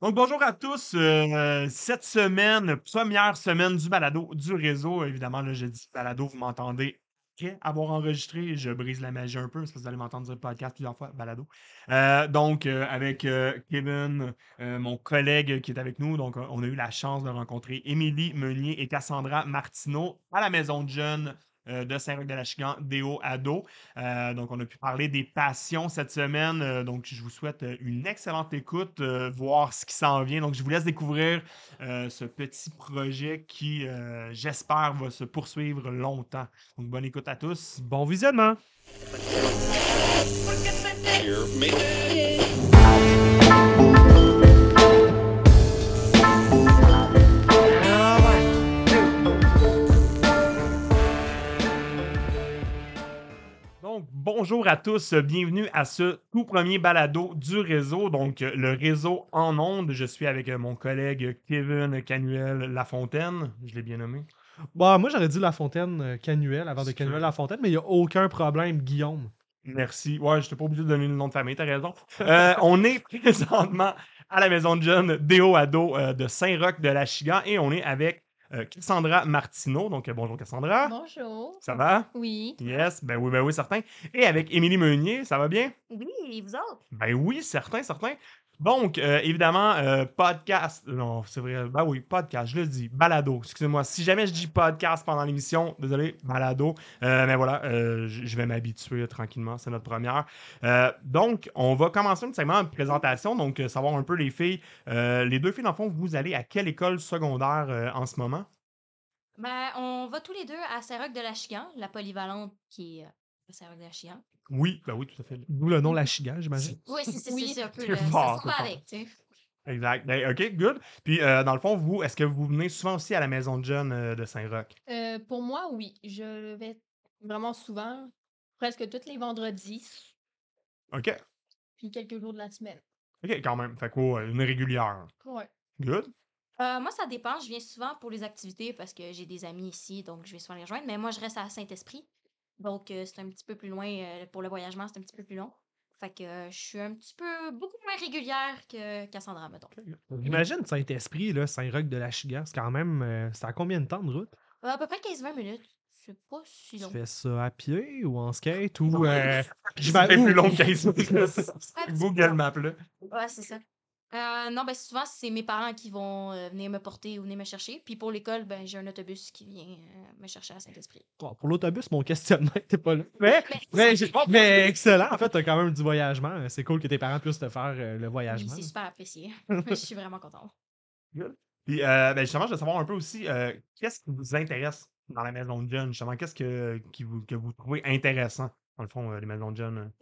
Donc, bonjour à tous. Euh, cette semaine, première semaine du balado du réseau. Évidemment, là, je dis balado, vous m'entendez après avoir enregistré. Je brise la magie un peu, parce que vous allez m'entendre dire podcast plusieurs fois, balado. Euh, donc, euh, avec Kevin, mon collègue qui est avec nous, donc on a eu la chance de rencontrer Émilie Meunier et Cassandra Martineau à la Maison de Jeunes de Saint-Roch-de-la-Chigan, Déo Ado. Euh, donc, on a pu parler des passions cette semaine. Euh, donc, je vous souhaite euh, une excellente écoute, euh, voir ce qui s'en vient. Donc, je vous laisse découvrir euh, ce petit projet qui, euh, j'espère, va se poursuivre longtemps. Donc, bonne écoute à tous. Bon visionnement! Bonjour à tous, bienvenue à ce tout premier balado du réseau, donc euh, le réseau en ondes. Je suis avec euh, mon collègue Kevin Canuel Lafontaine, je l'ai bien nommé. Bon, moi j'aurais dit La Fontaine euh, Canuel avant de Canuel sûr. La Fontaine, mais il n'y a aucun problème, Guillaume. Merci. Ouais, je n'étais pas obligé de donner le nom de famille, t'as raison. Euh, on est présentement à la maison de jeunes Déo Ado euh, de Saint-Roch de la Chigan et on est avec euh, Cassandra Martineau. Donc, euh, bonjour Cassandra. Bonjour. Ça va? Oui. Yes, ben oui, ben oui, certain. Et avec Émilie Meunier, ça va bien? Oui, et vous autres? Ben oui, certain, certain. Donc, euh, évidemment, euh, podcast. Non, c'est vrai. Ben oui, podcast, je le dis. Balado. Excusez-moi. Si jamais je dis podcast pendant l'émission, désolé, balado. Euh, mais voilà, je vais m'habituer tranquillement. C'est notre première. Donc, on va commencer un segment de présentation. Donc, savoir un peu les filles. Les deux filles, dans le fond, vous allez à quelle école secondaire en ce moment? Ben, on va tous les deux à Saint-Roch-de-la-Chigan, la polyvalente qui est à Saint-Roch-de-la-Chigan. Oui, ben oui, tout à fait. D'où le nom La Chigan, j'imagine. Oui, c'est c'est- Oui. c'est un peu le... Ça fort, avec, tu sais. Exact. Ben, OK, good. Puis, euh, dans le fond, vous, est-ce que vous venez souvent aussi à la maison de jeunes euh, de Saint-Roch? Euh, pour moi, oui. Je vais vraiment souvent, presque tous les vendredis, OK. puis quelques jours de la semaine. OK, quand même. Fait quoi, une régulière. Ouais. Good. Euh, moi, ça dépend. Je viens souvent pour les activités parce que j'ai des amis ici, donc je vais souvent les rejoindre. Mais moi, je reste à Saint-Esprit. Donc, euh, c'est un petit peu plus loin. euh, pour le voyagement, c'est un petit peu plus long. Fait que euh, je suis un petit peu, beaucoup moins régulière que Cassandra, mettons. Imagine Saint-Esprit, là, Saint-Roch de La Chigan, c'est quand même. euh, c'est à combien de temps de route? À peu près 15-20 minutes. C'est pas si Tu long. fais ça à pied ou en skate ou. Euh, C'est vais- plus long que 15 minutes. Google Maps, là. Ouais, c'est ça. Euh, non, ben souvent, c'est mes parents qui vont euh, venir me porter ou venir me chercher. Puis pour l'école, ben j'ai un autobus qui vient euh, me chercher à Saint-Esprit. Bon, pour l'autobus, mon questionnement était pas là. Mais, Mais, mais, excellent, en fait, t'as quand même du voyagement. C'est cool que tes parents puissent te faire euh, le oui, voyagement. c'est super apprécié. Je suis vraiment contente. Puis, euh, ben, justement, je veux savoir un peu aussi, euh, qu'est-ce qui vous intéresse dans la maison de jeunes? Justement, qu'est-ce que, qui vous, que vous trouvez intéressant, dans le fond, euh, les maisons de jeunes?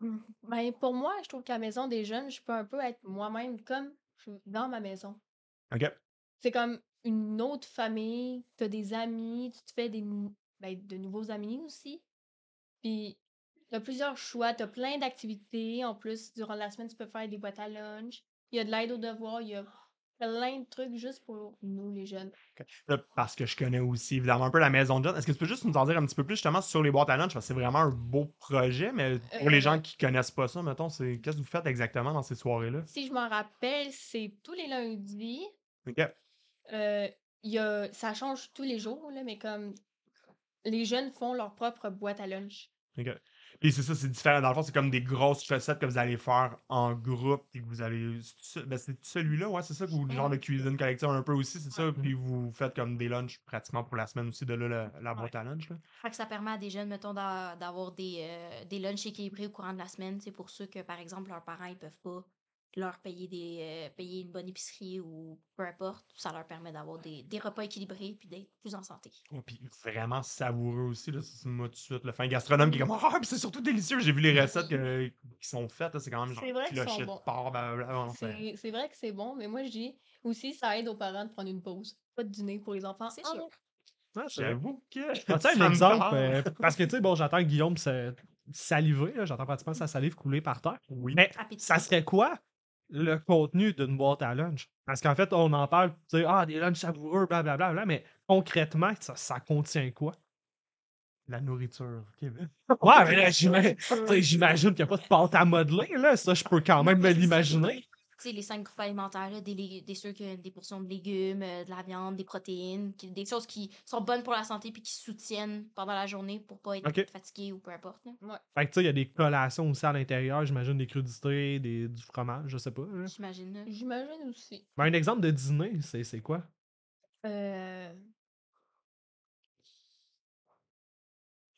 Ben, pour moi, je trouve qu'à la maison des jeunes, je peux un peu être moi-même comme je suis dans ma maison. OK. C'est comme une autre famille, tu as des amis, tu te fais des, ben, de nouveaux amis aussi. Puis, tu as plusieurs choix, tu as plein d'activités. En plus, durant la semaine, tu peux faire des boîtes à lunch. Il y a de l'aide aux devoirs, il y a plein de trucs juste pour nous, les jeunes. Là, parce que je connais aussi évidemment un peu la maison de jeunes. Est-ce que tu peux juste nous en dire un petit peu plus justement sur les boîtes à lunch? Parce que c'est vraiment un beau projet, mais pour les Euh, gens qui connaissent pas ça, mettons, c'est qu'est-ce que vous faites exactement dans ces soirées-là? Si je m'en rappelle, c'est tous les lundis. OK. Euh, y a, ça change tous les jours, là, mais comme les jeunes font leur propre boîte à lunch. OK. Puis c'est ça, c'est différent. Dans le fond, c'est comme des grosses recettes que vous allez faire en groupe et que vous allez. c'est Ben, c'est celui-là, ouais, c'est ça, que vous, le genre de cuisine collective un peu aussi, c'est ça. Puis vous faites comme des lunchs pratiquement pour la semaine aussi, de là la, la boîte à lunch. Là. Fait que ça permet à des jeunes, mettons, d'a- d'avoir des, euh, des lunchs équilibrés au courant de la semaine. C'est pour ceux que, par exemple, leurs parents, ils peuvent pas leur payer des euh, payer une bonne épicerie ou peu importe. Ça leur permet d'avoir des, des repas équilibrés puis d'être plus en santé. Oh, puis vraiment savoureux aussi, là, c'est moi tout de suite. Le fin gastronome qui est comme Ah, puis c'est surtout délicieux. J'ai vu les recettes que- qui sont faites, c'est quand même genre de porc, blablabla. C'est vrai que c'est bon, mais moi je dis aussi ça aide aux parents de prendre une pause. Pas de dîner pour les enfants. C'est sûr. Ah. J'avoue que. Ah, tu un exemple, euh, parce que tu sais, bon, j'entends Guillaume se saliver, là, j'entends pratiquement sa salive couler par terre. Oui. Mais Appétit. ça serait quoi le contenu d'une boîte à lunch? Parce qu'en fait, on en parle, tu sais, ah, des lunchs savoureux, blablabla, bla, mais concrètement, ça, ça contient quoi? La nourriture. Kevin. Ouais, mais là, j'imagine qu'il n'y a pas de pâte à modeler, là. Ça, je peux quand même me l'imaginer. Sais, les cinq groupes alimentaires, là, des, des, ceux qui ont des portions de légumes, euh, de la viande, des protéines, qui- des choses qui sont bonnes pour la santé puis qui soutiennent pendant la journée pour pas être Ok. fatigué ou peu importe. là. Fait que tu sais, il y a des collations aussi à l'intérieur, j'imagine des crudités, des, du fromage, je sais pas. J'imagine. J'imagine aussi. Ben, un exemple de dîner, c'est c'est quoi? Euh,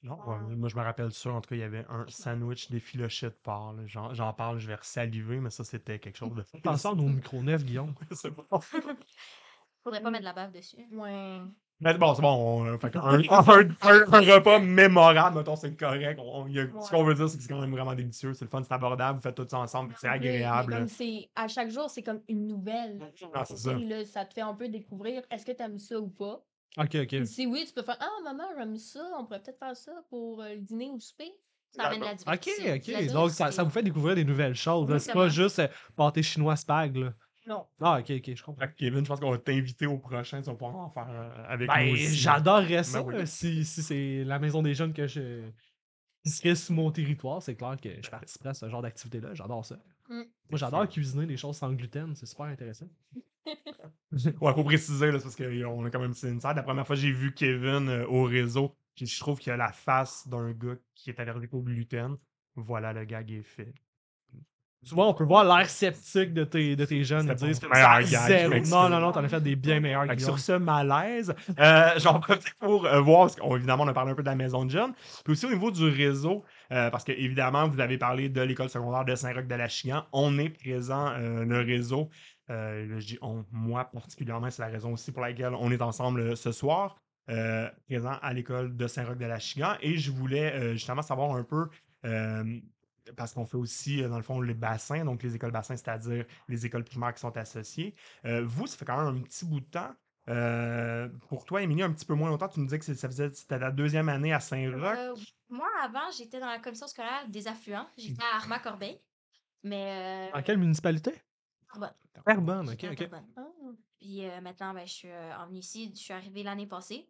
Non, ouais, moi, je me rappelle ça. En tout cas, il y avait un sandwich d'effiloché de porc. là. J'en j'en parle, je vais saliver, mais ça, c'était quelque chose de. Pense à nos micro-nefs, Guillaume. c'est bon. Faudrait pas mettre de la bave dessus. ouais. Mais bon, c'est bon. on, fait un, un- un- un repas mémorable, mettons, c'est correct. On, on- il y a- Ce qu'on veut dire, c'est que c'est quand même vraiment délicieux. C'est le fun, c'est abordable. Vous faites tout ça ensemble, puis c'est Oui, mais agréable. comme c'est à chaque jour, c'est comme une nouvelle. Ah, c'est ça. Là, ça te fait un peu découvrir est-ce que tu aimes ça ou pas? Ok, ok. Si oui, tu peux faire Ah, maman, j'aime ça, on pourrait peut-être faire ça pour euh, le dîner ou le souper. Ça amène de la Ok, diversité. ok. La Donc, ça, ça vous fait découvrir des nouvelles choses. là. C'est pas Exactement. juste euh, pâté chinois spag, là. Non. Ah, ok, ok, je comprends. Fait que Kevin, je pense qu'on va t'inviter au prochain. Tu vas pouvoir en faire euh, avec Ben, nous aussi. j'adorerais ça. oui. là, Si, si c'est la maison des jeunes que je. qui serait sur mon territoire, c'est clair que je participerais à ce genre d'activité-là. J'adore ça. Mm. Moi, j'adore cuisiner des choses sans gluten. C'est super intéressant. Ouais, faut préciser, là, parce qu'on a quand même c'est une La première fois que j'ai vu Kevin euh, au réseau, j'ai- je trouve qu'il a la face d'un gars qui est allergique au gluten. Voilà, le gag est fait. Vois, on peut voir l'air sceptique de tes, de tes jeunes. Je m'excuse. Non, non, non, t'en as fait des bien meilleurs. Que sur ce malaise, euh, j'en profite pour euh, voir, parce qu'on- évidemment, on a parlé un peu de la maison de jeunes, puis aussi au niveau du réseau, euh, parce que évidemment, vous avez parlé de l'école secondaire de Saint-Roch-de-la-Chigan. On est présent, euh, le réseau. Je dis on, moi particulièrement, c'est la raison aussi pour laquelle on est ensemble ce soir, présent à l'école de Saint-Roch-de-la-Chigan. Et je voulais justement savoir un peu. euh, parce qu'on fait aussi, euh, dans le fond, les bassins, donc les écoles bassins, c'est-à-dire les écoles primaires qui sont associées. Euh, vous, ça fait quand même un petit bout de temps. Euh, pour toi, Émilie, un petit peu moins longtemps, tu nous disais que ça faisait c'était la deuxième année à Saint-Roch. Euh, moi, avant, j'étais dans la commission scolaire des affluents. J'étais à Armand-Corbeil. Mais. Euh, quelle municipalité? Terrebonne. Terrebonne, ok, ok. Puis euh, maintenant, ben, je suis euh, en venue ici. Je suis arrivée l'année passée.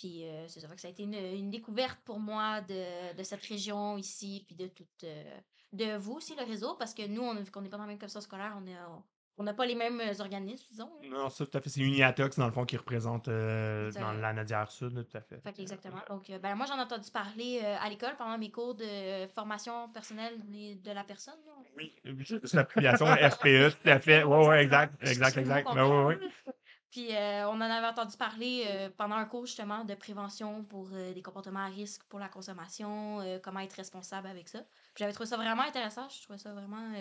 Puis euh, c'est ça que ça a été une, une découverte pour moi de, de cette région ici, puis de toute. euh, de vous aussi, le réseau, parce que nous, on, vu qu'on n'est pas dans la même commission scolaire, on est en- on n'a pas les mêmes euh, organismes, disons. Non, ça, tout à fait. C'est Uniatox, dans le fond, qui représente euh, dans la Nadière Sud, tout à fait. Fait exactement. Donc, ben, moi, j'en ai entendu parler à l'école pendant mes cours de formation personnelle de la personne. Oui, c'est l'application FPE, tout à fait. Oui, oui, exact, exact, exact. Ben, oui, oui. Puis euh, on en avait entendu parler euh, pendant un cours justement de prévention pour euh, des comportements à risque pour la consommation, comment être responsable avec ça. J'avais trouvé ça vraiment intéressant, je trouvais ça vraiment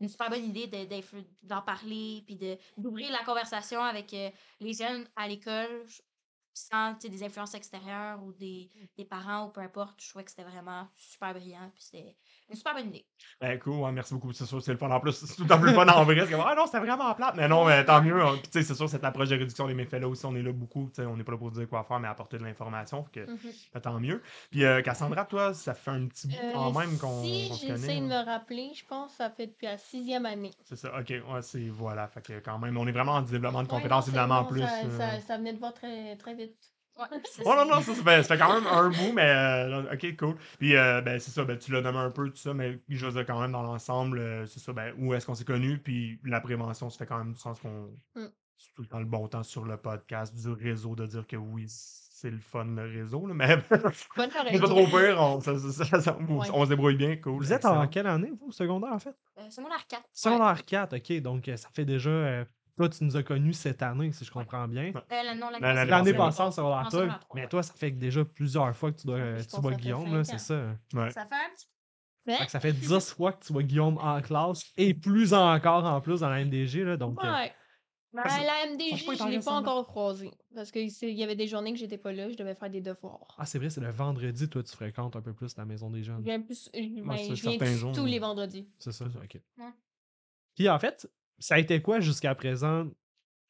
une super bonne idée d'en parler, puis d'ouvrir la conversation avec les jeunes à l'école sans des influences extérieures ou des, des parents ou peu importe. Je trouvais que c'était vraiment super brillant, puis c'était une super bonne idée. Ben, cool, merci beaucoup. C'est sûr, c'est le fun. En plus, c'est tout le temps plus fun en vrai. C'est ah non, c'était vraiment plate. Mais non, mais tant mieux. hein. Puis, tu sais, c'est sûr, cette approche de réduction des méfaits là aussi, on est là beaucoup. Tu sais, on n'est pas là pour dire quoi faire, mais apporter de l'information. Fait que, Mhm. ben, tant mieux. Puis, euh, Cassandra, toi, ça fait un petit bout quand Euh, même qu'on si j'essaie de là. me rappeler, je pense que ça fait depuis la sixième année. C'est ça, ok, ouais, c'est voilà. Fait que quand même, on est vraiment en développement de Ouais, compétences, non, évidemment, en plus. Ça, euh. ça- ça venait de voir très, très vite. Ouais, c'est Oh non, ça. non, ça, ça fait, ça fait quand même un bout, mais euh, ok, cool. Puis, euh, ben, c'est ça, ben, tu l'as nommé un peu, tout ça, mais je veux dire, quand même, dans l'ensemble, euh, c'est ça, ben, où est-ce qu'on s'est connus, puis la prévention, ça fait quand même du sens qu'on. Mm. C'est tout le temps le bon temps sur le podcast du réseau de dire que oui, c'est le fun, le réseau, là, mais Bonne c'est pas trop pire, on, ça- ça- ça- ça- Ouais. on se débrouille bien, cool. Vous êtes en quelle année, vous, secondaire, en fait? Euh, secondaire 4. Secondaire 4, ok. Donc, ça fait déjà. Euh, toi, tu nous as connus cette année, si je comprends bien. Euh, non, l'année passée. 2. secondaire trois, Mais ouais. toi, ça fait déjà plusieurs fois que tu, dois, Je euh, tu vois ça Guillaume, c'est ça. Ouais. Ça fait un petit Hein? Fait que ça fait 10 fois que tu vois Guillaume en classe et plus encore en plus dans la MDG. Là, donc, euh, Ouais. Ben, c'est- la t'en je l'ai reste pas encore croisé. Parce qu'il y avait des journées que j'étais pas là, je devais faire des devoirs. Ah, c'est vrai, c'est le vendredi, toi, tu fréquentes un peu plus la maison des Je jeunes. viens, plus, je, ben, c'est je viens tous- jours, tous ouais. les vendredis. C'est ça, ok. Ouais. Puis en fait, ça a été quoi jusqu'à présent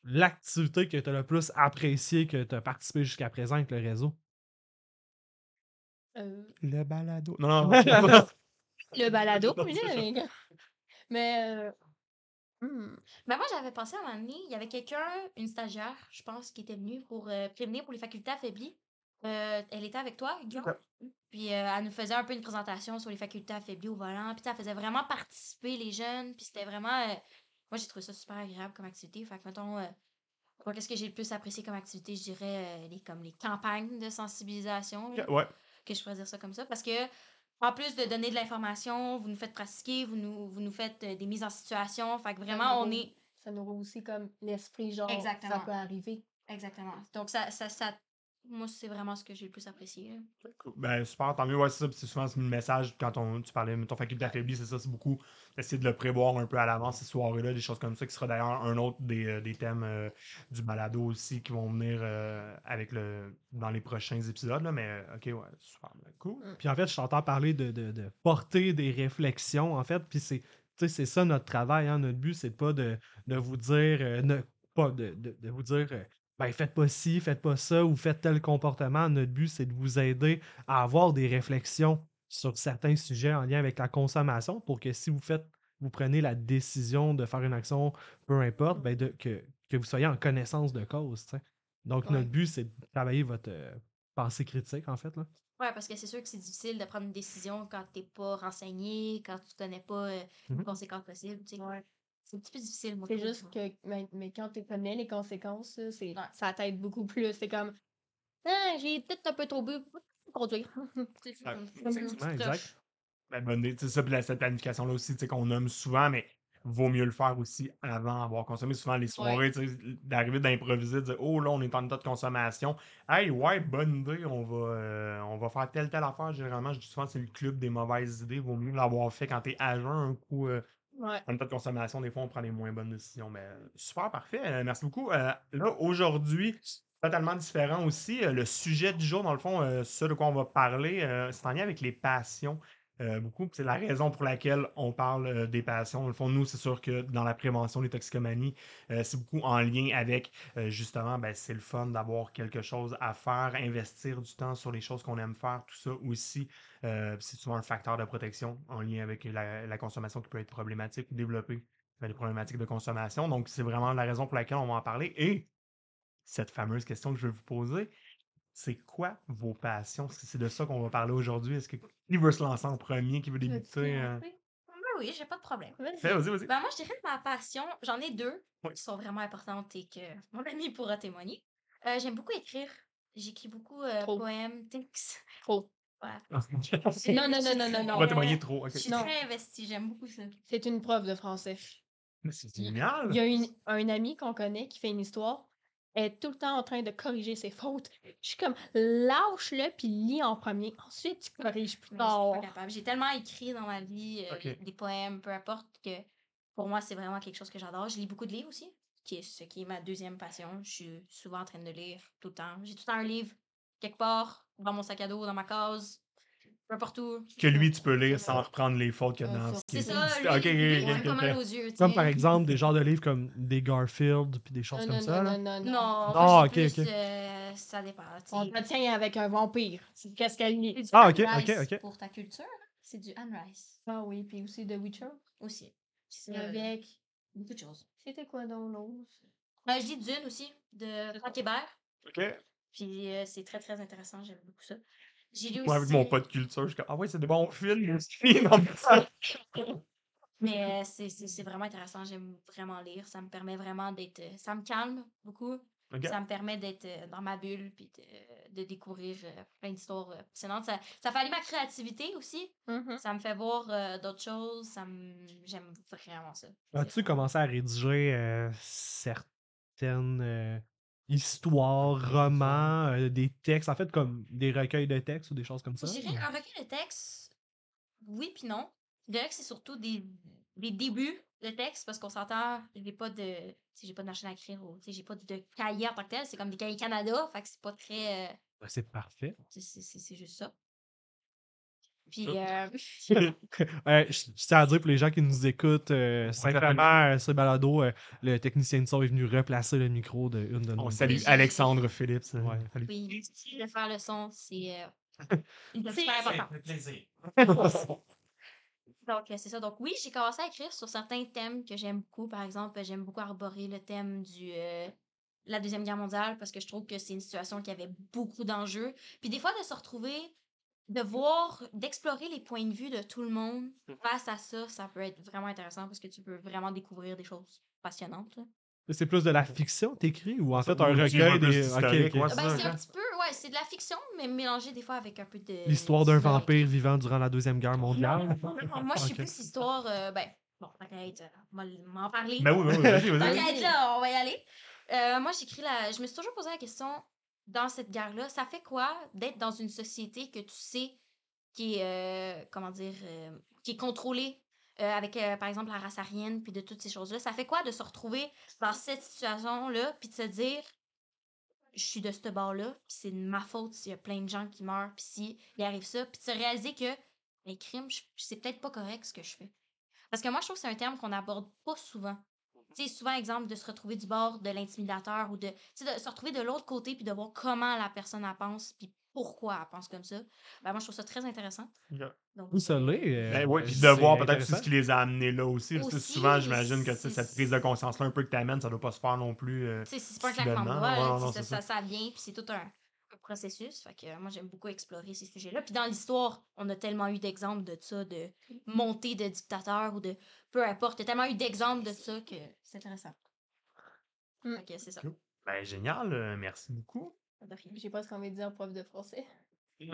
l'activité que tu as le plus appréciée, que tu as participé jusqu'à présent avec le réseau? Euh, Le balado. Non, non, le balado, Non, ça. gars. Mais. euh, hmm, Ben moi, j'avais pensé à un moment donné, il y avait quelqu'un, une stagiaire, je pense, qui était venue pour euh, prévenir pour les facultés affaiblies. Euh, elle était avec toi, Guillaume. Ouais. Puis euh, elle nous faisait un peu une présentation sur les facultés affaiblies au volant. Puis elle faisait vraiment participer les jeunes. Puis c'était vraiment. Moi, j'ai trouvé ça super agréable comme activité. Fait que, mettons, euh, moi, qu'est-ce que j'ai le plus apprécié comme activité? Je dirais euh, les, comme les campagnes de sensibilisation. Ouais. que je pourrais dire ça comme ça. Parce que, en plus de donner de l'information, vous nous faites pratiquer, vous nous, vous nous faites euh, des mises en situation. Fait que vraiment, on est. Ça nous rend aussi comme l'esprit, genre, Exactement. ça peut arriver. Exactement. Donc, ça, ça, ça moi, c'est vraiment ce que j'ai le plus apprécié. Cool. Ben, super, tant mieux. Ouais, c'est ça. puis C'est souvent c'est le message quand on, tu parlais de ton faculté affaiblie, c'est ça, c'est beaucoup essayer de le prévoir un peu à l'avance, ces soirées-là, des choses comme ça, qui sera d'ailleurs un autre des, euh, des thèmes euh, du balado aussi qui vont venir euh, avec le dans les prochains épisodes. Là, mais ok, ouais, super. ben, cool. Puis en fait, je t'entends parler de, de- de porter des réflexions, en fait, puis c'est, tu sais, c'est ça notre travail, hein. Notre but, c'est pas de, de vous dire, euh, ne- pas de, de- de vous dire, euh, ben faites pas ci, faites pas ça, ou faites tel comportement. Notre but, c'est de vous aider à avoir des réflexions sur certains sujets en lien avec la consommation pour que si vous faites, vous prenez la décision de faire une action, peu importe, ben de, que, que vous soyez en connaissance de cause, tu. Donc, Ouais. notre but, c'est de travailler votre euh, pensée critique, en fait, là. Ouais, parce que c'est sûr que c'est difficile de prendre une décision quand t'es pas renseigné, quand tu connais pas euh, les Mhm. conséquences possibles. tu sais. Ouais. C'est un petit peu difficile, moi. C'est juste que, mais, mais quand tu connais les conséquences, c'est, Ouais. ça t'aide beaucoup plus. C'est comme, ah, j'ai peut-être un peu trop bu, pour conduire. C'est Ouais, comme- effectivement, comme- exact. Ben, bonne idée. C'est ça, puis la- cette planification-là aussi, tu sais, qu'on nomme souvent, mais vaut mieux le faire aussi avant d'avoir consommé. Souvent, les soirées, tu sais, d'arriver d'improviser, de dire Oh là, on est en état de consommation. Hey, ouais, bonne idée, on va, euh, on va faire telle, telle affaire. Généralement, je dis souvent, c'est le club des mauvaises idées. Vaut mieux l'avoir fait quand t'es à jeun, un coup. euh, Ouais. en état de consommation, des fois, on prend les moins bonnes décisions. Mais euh, super, parfait. Euh, merci beaucoup. Euh, là, aujourd'hui, totalement différent aussi. Le sujet du jour, dans le fond, ce de quoi on va parler, c'est en lien avec les passions. Euh, beaucoup. C'est la raison pour laquelle on parle euh, des passions. Le fond, nous, c'est sûr que dans la prévention des toxicomanies, euh, c'est beaucoup en lien avec justement, ben, c'est le fun d'avoir quelque chose à faire, investir du temps sur les choses qu'on aime faire, tout ça aussi. c'est souvent un facteur de protection en lien avec la, consommation qui peut être problématique ou développer ben, des problématiques de consommation. Donc, c'est vraiment la raison pour laquelle on va en parler. Et cette fameuse question que je vais vous poser, c'est quoi vos passions? Est-ce que c'est de ça qu'on va parler aujourd'hui? Est-ce que qui veut se lancer en premier? Qui veut débuter? euh? commencer? Ben oui, j'ai pas de problème. Vas-y. Fais, Vas-y, vas-y. Ben, moi, je dirais que ma passion, j'en ai deux Oui. qui sont vraiment importantes et que mon ami pourra témoigner. Euh, J'aime beaucoup écrire. J'écris beaucoup euh, Trop. poèmes, textes. Trop. Ouais. Non, non, non, non, non, On non. va témoigner trop. Je suis Non. très investie, j'aime beaucoup ça. C'est une prof de français. Mais c'est génial! Il y a une, un ami qu'on connaît qui fait une histoire. Elle est tout le temps en train de corriger ses fautes. Je suis comme, lâche-le puis lis en premier. Ensuite, tu corriges plus tard. J'ai tellement écrit dans ma vie, euh, des poèmes, peu importe, que pour moi, c'est vraiment quelque chose que j'adore. Je lis beaucoup de livres aussi, qui est ce qui est ma deuxième passion. Je suis souvent en train de lire tout le temps. J'ai tout le temps un livre, quelque part, dans mon sac à dos, dans ma case, peu importe où. Que lui, tu peux lire sans reprendre les fautes qu'il y a sur- ce C'est est- ça, lui, ok, lui, ok, aux yeux. tu Comme sais. par exemple des genres de livres comme des Garfield puis des choses Non, comme non, ça. non, là. non, non, Non, non. Ah, ok, plus, ok. euh, ça dépend. tu sais. On te tient avec un vampire. C'est Qu'est-ce qu'elle C'est lit? du Ah, Anne ok, ok, Rice ok. Pour ta culture, là, c'est du Anne Rice Ah oui, puis aussi The Witcher. aussi. C'est Avec. beaucoup de choses. C'était quoi donc l'autre? Euh, je lis Dune aussi, de Frank Hébert. Ok. Puis euh, c'est très, très intéressant. J'aime beaucoup ça. J'ai lu aussi. Moi, avec mon pas de culture, je suis comme Ah ouais, c'est des bons films aussi. Mais euh, c'est- c'est c'est vraiment intéressant. J'aime vraiment lire. Ça me permet vraiment d'être. euh, Ça me calme beaucoup. Ça me permet d'être euh, dans ma bulle puis de, de découvrir plein d'histoires passionnantes. Ça, ça fait aller ma créativité aussi. Mhm. Ça me fait voir d'autres choses. Ça me... J'aime vraiment ça. As-tu commencé à rédiger euh, certaines euh, histoires, romans, euh, des textes, en fait, comme des recueils de textes ou des choses comme ça? Je dirais un recueil de texte, oui puis non. Je dirais que c'est surtout des, des débuts de texte parce qu'on s'entend, j'ai pas de j'ai pas de machine à écrire ou j'ai pas de cahier en tant que tel, c'est comme des cahiers Canada, fait que c'est pas très euh, Ben, c'est parfait. c'est juste ça. Puis euh, Euh, je je tiens à dire pour les gens qui nous écoutent, euh, simplement, euh, ce balado, euh, le technicien de son est venu replacer le micro de une de nos. On salue Alexandre Phillips. euh, Ouais. salut. oui, de faire le son, c'est euh, super important. plaisir. Donc, euh, c'est ça. Donc, oui, j'ai commencé à écrire sur certains thèmes que j'aime beaucoup. Par exemple, j'aime beaucoup arborer le thème du euh, la Deuxième Guerre mondiale parce que je trouve que c'est une situation qui avait beaucoup d'enjeux. Puis des fois, de se retrouver de voir, d'explorer les points de vue de tout le monde Mmh. face à ça, ça peut être vraiment intéressant parce que tu peux vraiment découvrir des choses passionnantes. là. C'est plus de la fiction, t'écris, ou en fait un recueil des. ok, historique, ok. ouais, Ben, c'est un hein. petit peu, ouais, c'est de la fiction, mais mélangé des fois avec un peu de. L'histoire d'un vampire vivant durant la Deuxième Guerre mondiale. Moi, je suis plus histoire. euh, ben, bon, t'inquiète, euh, on va l- m'en parler. Ben oui, oui, oui, vas-y, vas-y. T'inquiète, là, on va y aller. Euh, moi, j'écris la. Je me suis toujours posé la question dans cette guerre-là, ça fait quoi d'être dans une société que tu sais qui est, euh, comment dire, euh, qui est contrôlée euh, avec, par exemple, la race aryenne, puis de toutes ces choses-là? Ça fait quoi de se retrouver dans cette situation-là, puis de se dire, je suis de ce bord-là, puis c'est de ma faute s'il y a plein de gens qui meurent, puis s'il il arrive ça, puis de se réaliser que les crimes, c'est peut-être pas correct ce que je fais. Parce que moi, je trouve que c'est un terme qu'on n'aborde pas souvent. Tu sais, souvent, exemple, de se retrouver du bord de l'intimidateur ou de, tu sais, de se retrouver de l'autre côté puis de voir comment la personne elle pense puis pourquoi elle pense comme ça. Ben, moi, je trouve ça très intéressant. Ok. Donc, Où ça l'est? euh, Ben oui, puis de c'est voir peut-être ce qui les a amenés là aussi. parce que souvent, j'imagine que tu sais, c'est- cette prise de conscience-là un peu que tu amènes, ça doit pas se faire non plus. euh, c'est pas un claquement de soudainement, doigts, ouais, ça, ça, ça vient, puis c'est tout un processus. Fait que euh, moi, j'aime beaucoup explorer ces sujets-là. Puis dans l'histoire, on a tellement eu d'exemples de ça, de montée de dictateurs ou de peu importe. Il y a tellement eu d'exemples de ça que c'est intéressant. Mm. Fait que c'est ça. Cool. Ben génial, euh, merci beaucoup. Sais pas ce qu'on va dire prof de français.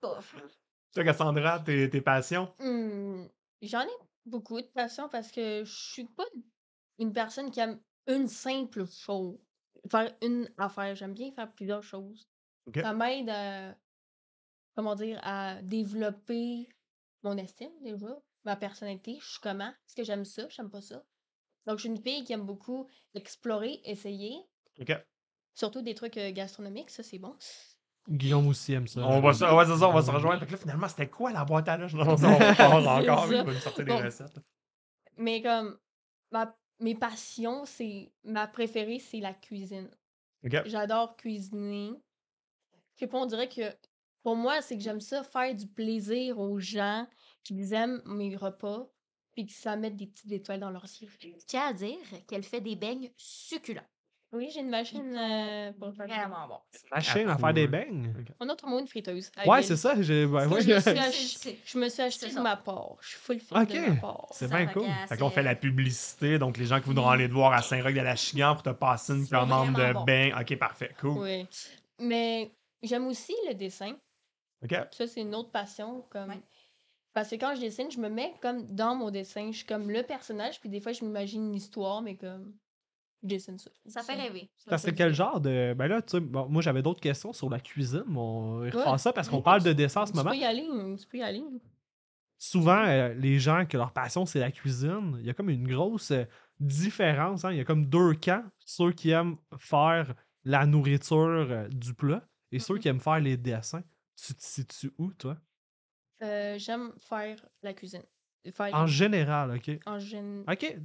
Toi, Cassandra, tes, tes passions? Hmm, J'en ai beaucoup de passion parce que je suis pas une personne qui aime une simple chose. Faire une affaire. J'aime bien faire plusieurs choses. Ça m'aide à, comment dire, à développer mon estime déjà, ma personnalité. Je suis comment? Est-ce que j'aime ça? J'aime pas ça. Donc, je suis une fille qui aime beaucoup explorer, essayer, OK. surtout des trucs euh, gastronomiques, ça c'est bon. Guillaume aussi aime ça. On va, se- ouais, c'est ça, on va se rejoindre. Fait que là, finalement, c'était quoi la boîte à lunch? Non, on va voir encore. Il va nous sortir des Bon. recettes. Mais comme ma, mes passions, c'est ma préférée, c'est la cuisine. J'adore cuisiner. Puis on dirait que pour moi, c'est que j'aime ça faire du plaisir aux gens qui aiment mes repas puis que ça mette des petites étoiles dans leurs yeux. Je tiens à dire qu'elle fait des beignes succulents. Oui, j'ai une machine euh, pour faire. Vraiment bon. Machine à faire des beignes? Un autre mot, une friteuse. Ouais, c'est ça. ben, ouais. je, me suis je me acheté ça. ma part. Je suis full fit Ok. de ma part. C'est bien fait cool. Fait qu'on fait la c'est- publicité, donc les gens qui voudront aller te voir à Saint-Roch de la Chigan pour te passer une commande de bon. bain. OK, parfait, cool. Oui. Mais j'aime aussi le dessin. OK. Ça, c'est une autre passion. Comme... Ouais. Parce que quand je dessine, je me mets comme dans mon dessin. Je suis comme le personnage, puis des fois, je m'imagine une histoire, mais comme je dessine ça. Ça fait rêver. Ça Parce que fait quel genre de. Ben là, tu sais, bon, moi j'avais d'autres questions sur la cuisine, mais on Ouais. ça parce qu'on parle tu- de dessin en ce Tu moment. peux y aller, tu peux y aller. Souvent, euh, les gens que leur passion c'est la cuisine, il y a comme une grosse euh, différence. hein. Il y a comme deux camps. Ceux qui aiment faire la nourriture euh, du plat et ceux Mhm. qui aiment faire les dessins. Tu te situes où, toi? Euh, J'aime faire la cuisine. Faire En général, OK. en gén- OK.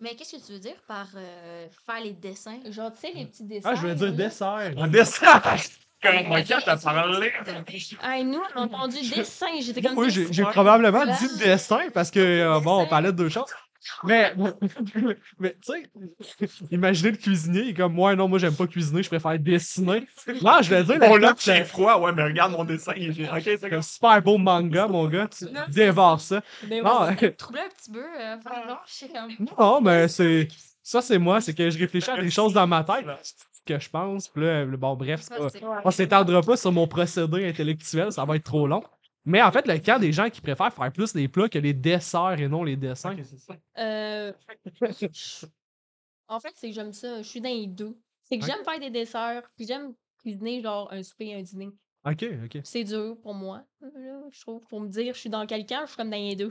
Mais qu'est-ce que tu veux dire par euh, faire les dessins? Genre, tu sais, les petits dessins. Ah, je voulais dire dessert. Un dessin! Comme moi, quand t'as parlé. Ah, nous, on a entendu dessin. J'étais comme. Oui, j'ai probablement dit dessin parce que, euh, bon, on parlait de deux choses. Mais, mais tu sais, imaginez le cuisinier, il est comme, moi, non, moi, j'aime pas cuisiner, je préfère dessiner. Non, je vais dire, On la j'ai froid, ouais, mais regarde mon dessin. il est- OK, c'est un comme super beau manga, mon gars, tu dévores ça. Mais Non. Troubler un petit peu, euh, je sais comme. non, mais c'est. Ça, c'est moi, c'est que je réfléchis à des choses dans ma tête que je pense. Puis là, bon, bref, c'est pas- c'est- on s'étendra pas sur mon procédé intellectuel, ça va être trop long. Mais en fait, le cas des gens qui préfèrent faire plus les plats que les desserts et non les dessins. OK, c'est ça. Euh, en fait, c'est que j'aime ça. Je suis dans les deux. C'est que j'aime faire des desserts, puis j'aime cuisiner genre un souper et un dîner. Ok, ok. C'est dur pour moi, là, je trouve. Pour me dire, je suis dans quelqu'un, je suis comme dans les deux.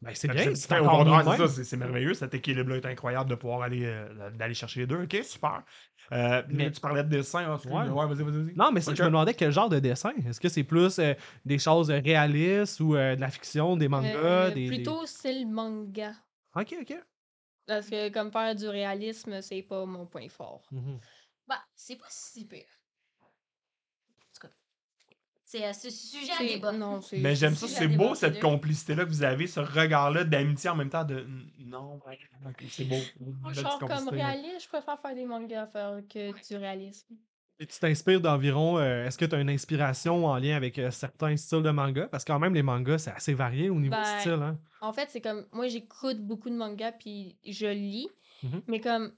Ben, c'est Ben, bien, c'est- c'est c'est- Au encore contraire, c'est ça, c'est c'est merveilleux. Cet équilibre-là est incroyable de pouvoir aller euh, d'aller chercher les deux. OK, super. Euh, mais tu parlais de dessin. hein, Ouais. ouais vas-y, vas-y. Non, mais c'est- je me demandais quel genre de dessin? Est-ce que c'est plus euh, des choses réalistes ou euh, de la fiction, des mangas, Euh, des, des- plutôt style manga. Ok, ok. Parce que comme faire du réalisme, c'est pas mon point fort. Bah, c'est pas si pire. C'est euh, ce sujet à débat. Non. Mais j'aime ça, c'est beau débat, cette complicité-là que vous avez, ce regard-là d'amitié en même temps de non, c'est beau. Genre comme réaliste, je préfère faire des mangas faire que du réalisme. Et tu t'inspires d'environ. euh, Est-ce que tu as une inspiration en lien avec euh, certains styles de manga? Parce que quand même, les mangas, c'est assez varié au niveau Ben, du style. Hein? En fait, c'est comme. Moi, j'écoute beaucoup de mangas, puis je lis. Mhm. Mais comme.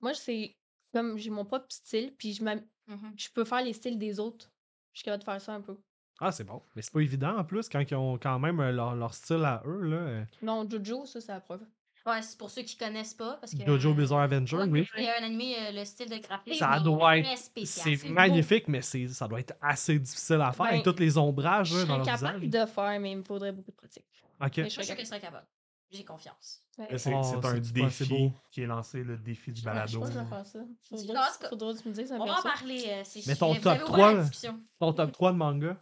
Moi, c'est. Comme j'ai mon propre style, puis je, m'am- Mhm. je peux faire les styles des autres. Je suis capable de faire ça un peu. Ah, c'est bon. Mais c'est pas évident en plus quand ils ont quand même euh, leur, leur style à eux. Là. euh. Non, Jojo, ça, c'est la preuve. Ouais, c'est pour ceux qui connaissent pas. Parce que, Jojo euh, Bizarre Adventure, ouais, oui. Il y a un animé, euh, le style de graphique. Ça est doit être-. C'est beau. magnifique, mais c'est ça doit être assez difficile à faire Ben, avec tous les ombrages Je là, dans serais leur capable visage. de faire, mais il me faudrait beaucoup de pratique. Ok. Mais je Moi, je serais suis sûr qu'elle capable. J'ai confiance. Ouais. Mais C'est Oh, c'est un défi beau? qui est lancé, le défi du Je balado. pense que je vais faire ça. Faudrait, Non, c'est- faudrait que tu me dises un On va en parler. euh, c'est Mais ton top avez ouvert 3, la là. discussion. Ton top 3 de manga?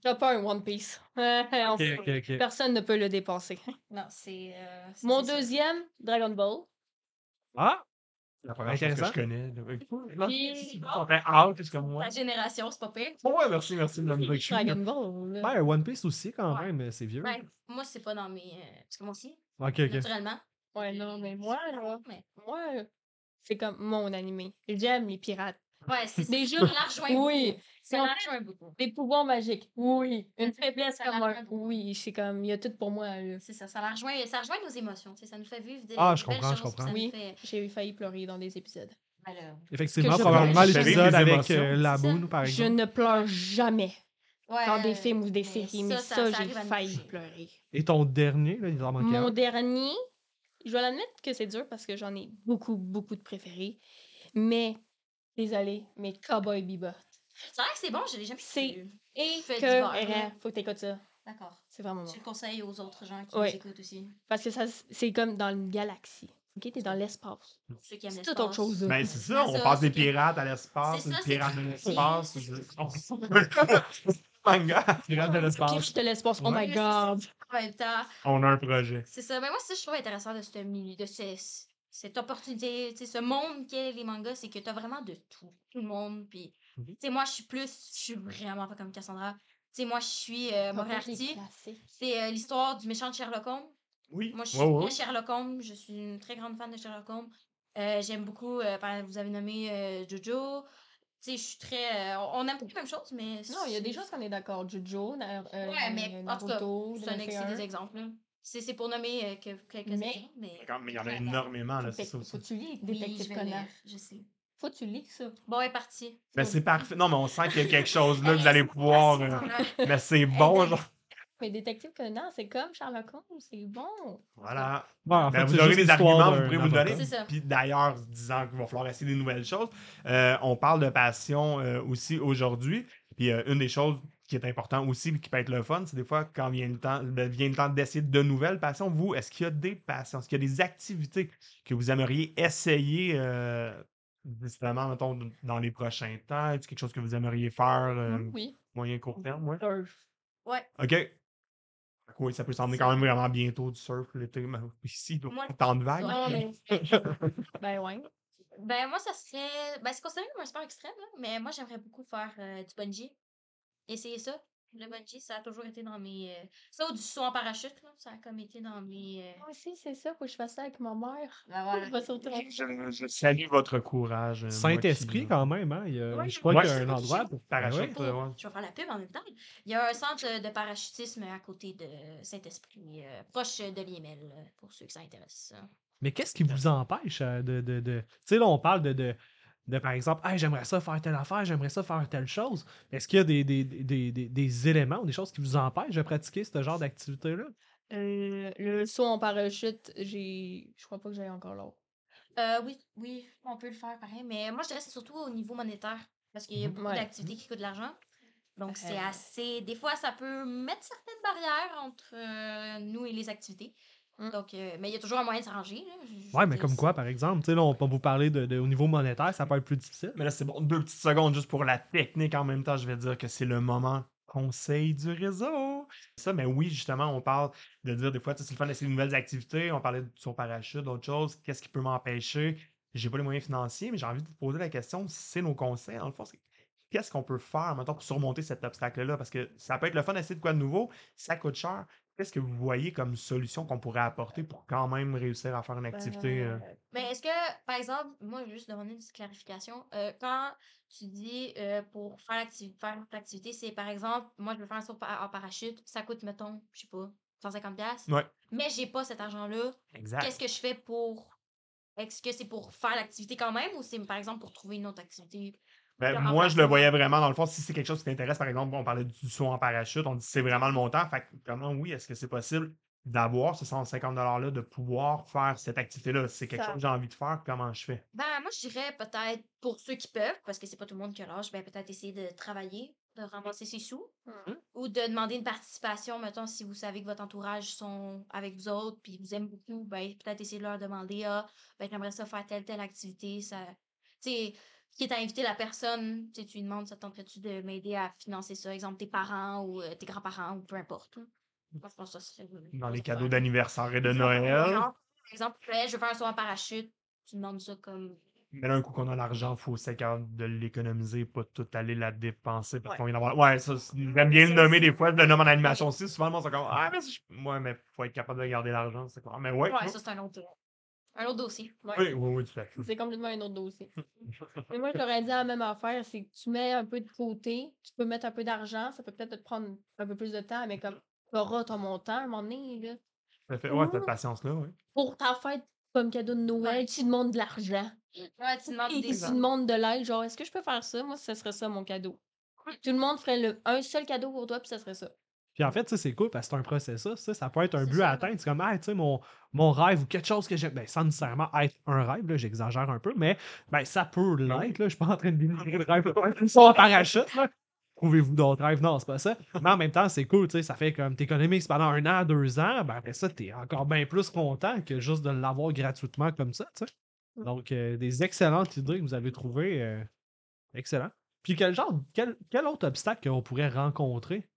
T'as pas un One Piece. Personne ne peut le dépasser. Non, c'est. euh, Mon ça. deuxième, Dragon Ball. Ah! C'est la première chose que Intéressant. je connais. là. Puis- On fait out, c'est comme moi. Ta génération, c'est pas pire. Ouais, merci, merci de me dire que je suis. Dragon Ball. Ben, One Piece aussi, quand Ouais. même, mais c'est vieux. Ben, moi, c'est pas dans mes. euh, Parce que moi aussi, Ok, ok. naturellement. Ouais, non, mais moi, là, Mais- moi, c'est comme mon animé. J'aime les pirates. Ouais, c'est jeux- la rejoint Oui. Ça rejoint beaucoup. Des pouvoirs magiques. Oui. Une faiblesse Ça comme un. Oui, c'est comme, il y a tout pour moi. C'est ça, ça la rejoint, ça rejoint nos émotions. Ça nous fait vivre des, Ah, je comprends, je comprends. Oui. fait- J'ai failli pleurer dans des épisodes. Alors, Effectivement, je probablement l'épisode avec euh, la boune, par Je exemple. ne pleure jamais ouais, dans des films ou des mais séries, ça, mais ça- ça, ça j'ai failli pleurer. Et ton dernier, là, il en manquait Mon un. dernier, je vais l'admettre que c'est dur parce que j'en ai beaucoup, beaucoup de préférés. Mais, désolé, mais Cowboy Bebop. C'est vrai que c'est bon, je l'ai jamais C'est-. Et Fait que, faut que t'écoutes ça. D'accord. C'est vraiment bon. Je le conseille aux autres gens qui Ouais. nous écoutent aussi. Parce que ça, c'est comme dans une galaxie. Ok, t'es dans l'espace. C'est tout autre chose. là. Ben, c'est ça, on ça, passe des pirates à l'espace, des ça, pirates de que- l'espace. Manga, pirates de l'espace. Pirate de l'espace, oh my god. En même temps, On a un projet. c'est ça. Mais moi, c'est ça que je trouve intéressant de ce milieu, de ce- cette opportunité, tu sais, ce monde qu'est les mangas, c'est que t'as vraiment de tout. Tout le monde. Puis. Tu sais, moi, je suis plus, je suis vraiment pas comme Cassandra. Tu sais, moi, je suis euh, Moriarty. C'est euh, l'histoire du méchant de Sherlock Holmes. Oui. Moi, je suis Ouais, ouais. très Sherlock Holmes. Je suis une très grande fan de Sherlock Holmes. Euh, J'aime beaucoup, euh, par exemple, vous avez nommé euh, Jojo. Tu sais, je suis très. euh, on aime beaucoup les mêmes choses, mais. Non, il y a des choses qu'on est d'accord. Jojo, euh, Ouais, mais en tout cas, Naruto, c'est des 21. exemples. là. C'est c'est pour nommer euh, que- quelques Mais- exemples, mais. Mais il y en a énormément, là, c'est Fait- ça aussi. Faut que tu lis Oui, Détective je vais Conan. lire, je sais. Faut que tu lis ça. Bon, elle est partie. Mais c'est parfait. Non, mais on sent qu'il y a quelque chose là que vous allez pouvoir. euh, Mais c'est bon, genre. Mais Détective Conan, c'est comme Sherlock Holmes, c'est bon. Voilà. Ouais, en Ben, fait, vous c'est aurez juste des l'histoire arguments, vous d'un pourrez vous donner. avocat. C'est ça. Puis d'ailleurs, disant qu'il va falloir essayer des nouvelles choses, euh, on parle de passion euh, aussi aujourd'hui. Puis euh, une des choses qui est importante aussi, puis qui peut être le fun, c'est des fois quand vient le temps, ben, vient le temps d'essayer de nouvelles passions. Vous, est-ce qu'il y a des passions, est-ce qu'il y a des activités que vous aimeriez essayer, euh, justement, mettons, dans les prochains temps? Est-ce quelque chose que vous aimeriez faire euh, Oui. moyen court terme? Ouais? Surf. Ouais. OK. Oui, ça peut sembler quand même vraiment bientôt du surf l'été. mais Ici, donc, Moi, tant de vagues. Non, mais. ben ouais. Ben, moi, ça serait. Ben, c'est considéré comme un sport extrême, là, mais moi, j'aimerais beaucoup faire euh, du bungee. Essayer ça. Le bungee, ça a toujours été dans mes. euh, Ça ou du saut en parachute, là, ça a comme été dans mes. euh, Moi aussi, c'est ça, faut que je fasse ça avec ma mère. Voilà. Je salue votre courage. euh, Saint-Esprit, qui- quand même, hein. il y a- Ouais, je crois ouais, qu'il y a un endroit. pour- Parachute, ouais. euh, ouais. Je vais faire la pub en même temps. Il y a un centre de parachutisme à côté de Saint-Esprit, euh, proche de Liemel, euh, pour ceux que ça intéresse. Mais qu'est-ce qui vous empêche euh, de. de, de... Tu sais, là, on parle de. de... de, par exemple, hey, j'aimerais ça faire telle affaire, j'aimerais ça faire telle chose. Est-ce qu'il y a des, des, des, des, des éléments ou des choses qui vous empêchent de pratiquer ce genre d'activité-là? Euh, le saut en parachute, j'ai. Je crois pas que j'ai encore l'autre. Euh, oui, oui, on peut le faire pareil, mais moi je dirais que c'est surtout au niveau monétaire, parce qu'il y a Mhm. beaucoup Ouais. d'activités qui coûtent de l'argent. Donc c'est Euh. assez. Des fois, ça peut mettre certaines barrières entre euh, nous et les activités. Mm. Donc, euh, mais il y a toujours un moyen de s'arranger. Ouais, mais dire, comme quoi, par exemple? Tu sais, là, on peut vous parler de, de- au niveau monétaire, ça peut être plus difficile. Mais là, c'est bon. Deux petites secondes juste pour la technique. En même temps, je vais dire que c'est le moment conseil du réseau. Ça, mais oui, justement, on parle de dire des fois, tu sais, c'est le fun d'essayer de nouvelles activités. On parlait de son parachute, d'autres choses. Qu'est-ce qui peut m'empêcher? J'ai pas les moyens financiers, mais j'ai envie de vous poser la question, c'est nos conseils. Dans le fond, c'est qu'est-ce qu'on peut faire, maintenant pour surmonter cet obstacle-là? Parce que ça peut être le fun d'essayer de quoi de nouveau, ça coûte cher. Qu'est-ce que vous voyez comme solution qu'on pourrait apporter pour quand même réussir à faire une activité? euh? Euh, Mais est-ce que, par exemple, moi, je veux juste demander une petite clarification. Euh, quand tu dis pour faire l'activi- faire l'activité, c'est par exemple, moi, je veux faire un saut en parachute, ça coûte, mettons, je sais pas, 150$. piastres, Ouais, Mais j'ai pas cet argent-là. exact. Qu'est-ce que je fais pour. Est-ce que c'est pour faire l'activité quand même ou c'est par exemple pour trouver une autre activité? Ben, en moi, je le voyais vraiment dans le fond. Si c'est quelque chose qui t'intéresse, par exemple, on parlait du saut en parachute, on dit c'est vraiment le montant. Fait que, comment, oui, est-ce que c'est possible d'avoir ce 150 $-là, de pouvoir faire cette activité-là? Si c'est quelque Ça- chose que j'ai envie de faire, comment je fais? Ben, moi, je dirais peut-être pour ceux qui peuvent, parce que c'est pas tout le monde qui a l'âge, ben, peut-être essayer de travailler, de ramasser ses sous, Mhm. ou de demander une participation, mettons, si vous savez que votre entourage sont avec vous autres, puis vous aiment beaucoup, ben, peut-être essayer de leur demander, ah, ben, j'aimerais ça faire telle, telle activité, ça. Tu qui est à inviter la personne, tu sais, tu lui demandes, ça te tenterait-tu de m'aider à financer ça, exemple, tes parents ou euh, tes grands-parents, ou peu importe. là. Moi, je pense que ça serait. Dans les cadeaux d'anniversaire et de Noël. Par exemple, je veux faire un saut en parachute, tu demandes ça comme Mais là, un coup qu'on a l'argent, il faut aussi être capable de l'économiser, pas tout aller la dépenser parce Ouais. qu'on vient d'avoir. Ouais, ça, c'est- j'aime bien le nommer c'est- des fois, le nomme en animation aussi. Souvent, le monde, c'est comme Ah, mais si je- ouais, mais faut être capable de garder l'argent. C'est quoi? Mais ouais. Ouais, ça, c'est un autre, un autre dossier. ouais. Oui, oui, oui, tout à fait. C'est complètement un autre dossier. Mais moi, je leur ai dit la même affaire, c'est que tu mets un peu de côté, tu peux mettre un peu d'argent, ça peut peut-être te prendre un peu plus de temps, mais comme tu auras ton montant à un moment donné, là. À fait. Ouais, cette patience-là, oui. Pour ta fête comme cadeau de Noël, Ouais. tu demandes de l'argent. Ouais, tu demandes Et des tu demandes de l'aide, genre, est-ce que je peux faire ça? Moi, ce serait ça mon cadeau. Tout le monde ferait le, un seul cadeau pour toi, puis ça serait ça. Puis en fait, ça, c'est cool parce que c'est un processus. Ça, ça peut être un but à atteindre. C'est comme, hey, tu sais, mon, mon rêve ou quelque chose que j'aime. Ben, sans nécessairement être un rêve, là, j'exagère un peu, mais ben, ça peut l'être. Là. Je suis pas en train de dénigrer le rêve. Ils sont en parachute. Là. Trouvez-vous d'autres rêves? Non, c'est pas ça. Mais en même temps, c'est cool. tu sais, Ça fait comme t'économises pendant un an, deux ans. Ben, après ça, t'es encore bien plus content que juste de l'avoir gratuitement comme ça. tu sais. Donc, euh, des excellentes idées que vous avez trouvées. euh, excellent. Puis quel genre, quel, quel autre obstacle qu'on pourrait rencontrer?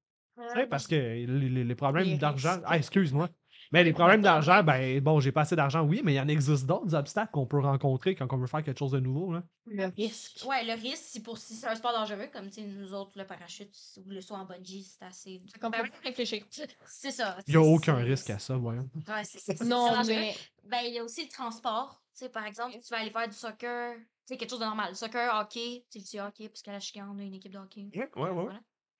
Sais, parce que les, problèmes d'argent. Ah, excuse-moi. Mais les problèmes d'argent, ben bon, j'ai pas assez d'argent, oui, mais il y en existe d'autres obstacles qu'on peut rencontrer quand on veut faire quelque chose de nouveau. Là. Le risque. Ouais, le risque, si pour si c'est un sport dangereux, comme nous autres, le parachute ou le saut en bungee, c'est assez. Qu'on peut Ben, réfléchir. C'est ça. Il n'y a c'est- aucun c'est- risque à ça, voyons. Ouais, c'est c'est- c'est Non, mais Ben, il y a aussi le transport. Tu sais, par exemple, tu vas aller faire du soccer, tu sais, quelque chose de normal. Soccer, hockey, tu sais, du hockey, parce qu'à la chicane, on a une équipe de hockey. Ouais, ouais, ouais. Voilà.